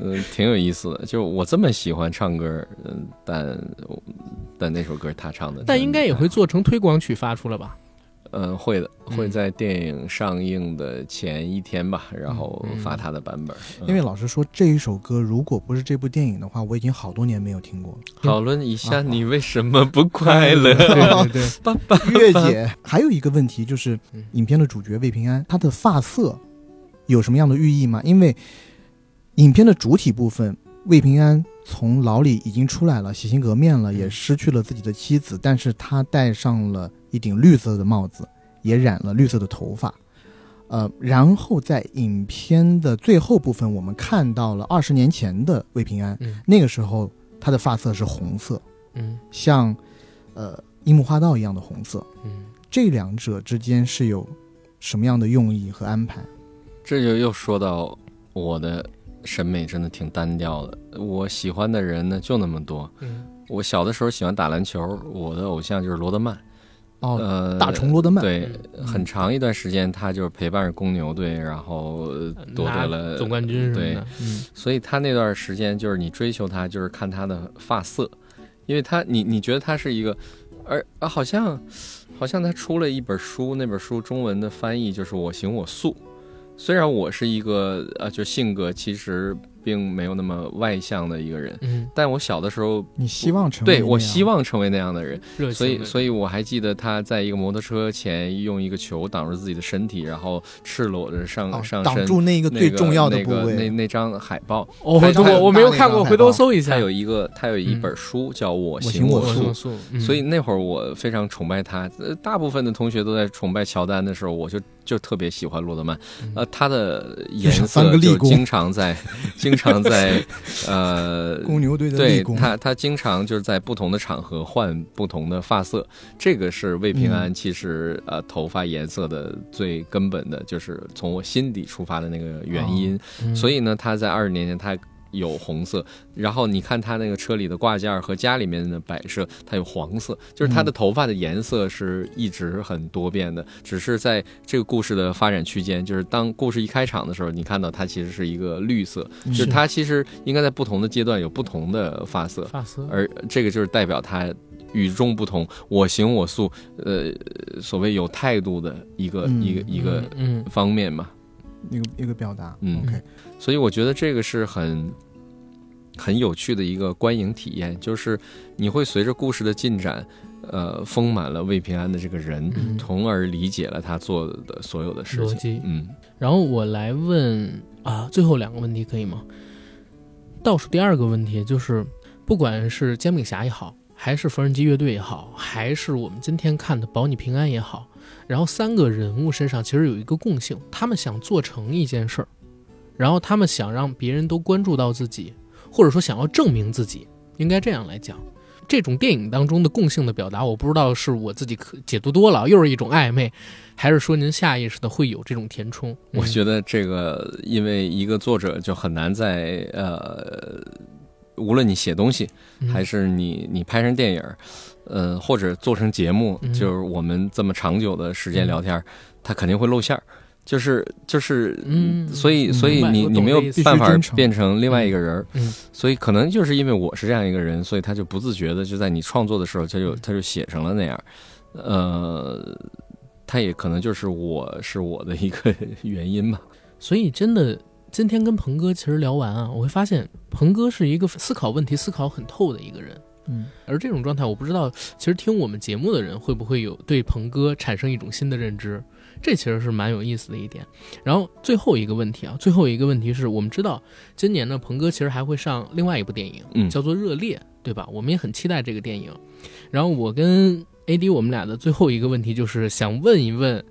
嗯，嗯，挺有意思的。就我这么喜欢唱歌，嗯，但但那首歌他唱的，但应该也会做成推广曲发出来吧？嗯，会的，嗯会在电影上映的前一天吧，然后嗯发他的版本。因为老实说，这一首歌如果不是这部电影的话，我已经好多年没有听过了。讨论一下啊你为什么不快乐？对对对，爸爸，月姐，还有一个问题就是嗯，影片的主角魏平安，他的发色有什么样的寓意吗？因为影片的主体部分，魏平安从牢里已经出来了，洗心革面了，嗯也失去了自己的妻子，但是他戴上了一顶绿色的帽子，也染了绿色的头发。呃，然后在影片的最后部分，我们看到了二十年前的魏平安，嗯那个时候他的发色是红色，嗯像呃樱木花道一样的红色。嗯，这两者之间是有什么样的用意和安排？这就又说到我的审美真的挺单调的，我喜欢的人呢就那么多。嗯。我小的时候喜欢打篮球，我的偶像就是罗德曼。哦，呃，大虫罗德曼，对，嗯。很长一段时间他就是陪伴着公牛队，然后呃夺得了总冠军对，嗯。所以他那段时间就是你追求他，就是看他的发色，因为他你你觉得他是一个，而啊好像好像他出了一本书，那本书中文的翻译就是我行我素。虽然我是一个呃，就性格其实并没有那么外向的一个人，嗯，但我小的时候，你希望成为对我那样。希望成为那样的人，热情所以，所以我还记得他在一个摩托车前用一个球挡住自己的身体，然后赤裸着上、哦上身，挡住那个最重要的部那个那位。那张海报，哦，还我我没有看过，回头搜一下。他有一个他有一本书叫《我行行我素》所以那会儿我非常崇拜他。呃，大部分的同学都在崇拜乔丹的时候，我就就特别喜欢罗德曼。嗯。呃，他的颜色就经常在 经常在呃 公牛队的对，他，他经常就是在不同的场合换不同的发色，这个是魏平嗯。安其实、呃头发颜色的最根本的，就是从我心底出发的那个原因。嗯。所以呢，他在二十年前他有红色，然后你看他那个车里的挂件儿和家里面的摆设，它有黄色，就是他的头发的颜色是一直很多变的，只是在这个故事的发展区间，就是当故事一开场的时候，你看到它其实是一个绿色，嗯。就是它其实应该在不同的阶段有不同的发色，发色，而这个就是代表他与众不同，我行我素，呃，所谓有态度的一个、嗯一个一个嗯。方面嘛。一个一个表达。嗯 OK，所以我觉得这个是很很有趣的一个观影体验，就是你会随着故事的进展，呃，丰满了魏平安的这个人，嗯从而理解了他做的所有的事情。嗯，然后我来问啊，最后两个问题可以吗？倒数第二个问题就是，不管是煎饼侠也好，还是缝纫机乐队也好，还是我们今天看的保你平安也好，然后三个人物身上其实有一个共性，他们想做成一件事儿，然后他们想让别人都关注到自己，或者说想要证明自己，应该这样来讲。这种电影当中的共性的表达，我不知道是我自己可解读多了，又是一种暧昧，还是说您下意识的会有这种填充？我觉得这个，因为一个作者就很难在呃，无论你写东西，还是你你拍成电影，呃，或者做成节目，嗯就是我们这么长久的时间聊天，他肯定会露馅儿。就是就是，嗯所以嗯所以你你没有办法变成另外一个人儿，嗯所以可能就是因为我是这样一个人，所以他就不自觉的就在你创作的时候，他就嗯他就写成了那样，呃，他也可能就是我是我的一个原因吧。所以真的，今天跟鹏哥其实聊完啊，我会发现鹏哥是一个思考问题思考很透的一个人。嗯，而这种状态，我不知道，其实听我们节目的人会不会有对鹏哥产生一种新的认知，这其实是蛮有意思的一点。然后最后一个问题啊，最后一个问题是我们知道，今年呢，鹏哥其实还会上另外一部电影，嗯叫做《热烈》，对吧？我们也很期待这个电影。然后我跟 AD 我们俩的最后一个问题就是想问一问，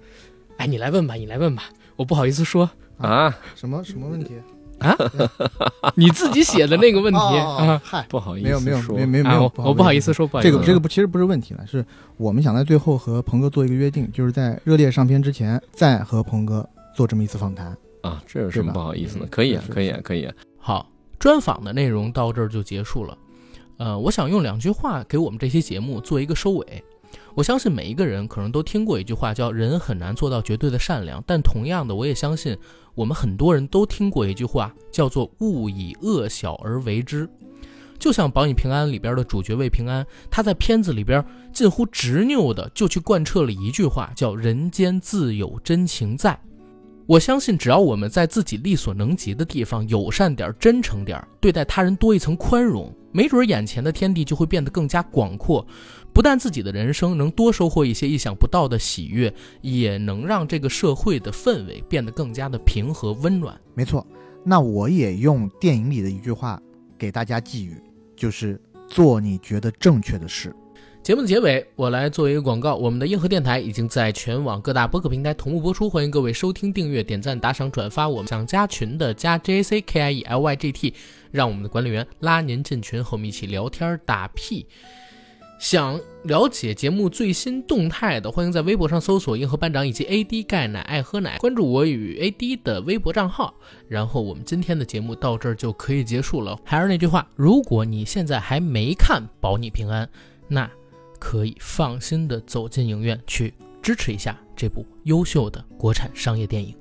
哎，你来问吧，你来问吧，我不好意思说。啊，什么什么问题？你自己写的那个问题哦啊嗨，不好意思没有没有没有没有没啊，有，我我不好意思。说，不好意思这个这个不其实不是问题了，是我们想在最后和鹏哥做一个约定，就是在热烈上片之前再和鹏哥做这么一次访谈。啊，这有什么不好意思的？嗯可以啊可以啊，可以啊。好，专访的内容到这儿就结束了。呃，我想用两句话给我们这期节目做一个收尾。我相信每一个人可能都听过一句话，叫“人很难做到绝对的善良”，但同样的，我也相信我们很多人都听过一句话，叫做“勿以恶小而为之”。就像《保你平安》里边的主角魏平安，他在片子里边近乎执拗的就去贯彻了一句话，叫“人间自有真情在”。我相信，只要我们在自己力所能及的地方友善点、真诚点，对待他人多一层宽容，没准眼前的天地就会变得更加广阔。不但自己的人生能多收获一些意想不到的喜悦，也能让这个社会的氛围变得更加的平和温暖。没错，那我也用电影里的一句话给大家寄语，就是做你觉得正确的事。节目的结尾，我来做一个广告。我们的硬核电台已经在全网各大播客平台同步播出，欢迎各位收听、订阅、点赞、打赏、转发。我们想加群的加 J A C K I E L Y G T，让我们的管理员拉您进群，和我们一起聊天打屁。想了解节目最新动态的，欢迎在微博上搜索“硬核班长”以及 AD 钙奶爱喝奶，关注我与 AD 的微博账号。然后我们今天的节目到这儿就可以结束了。还是那句话，如果你现在还没看《保你平安》，那可以放心的走进影院去支持一下这部优秀的国产商业电影。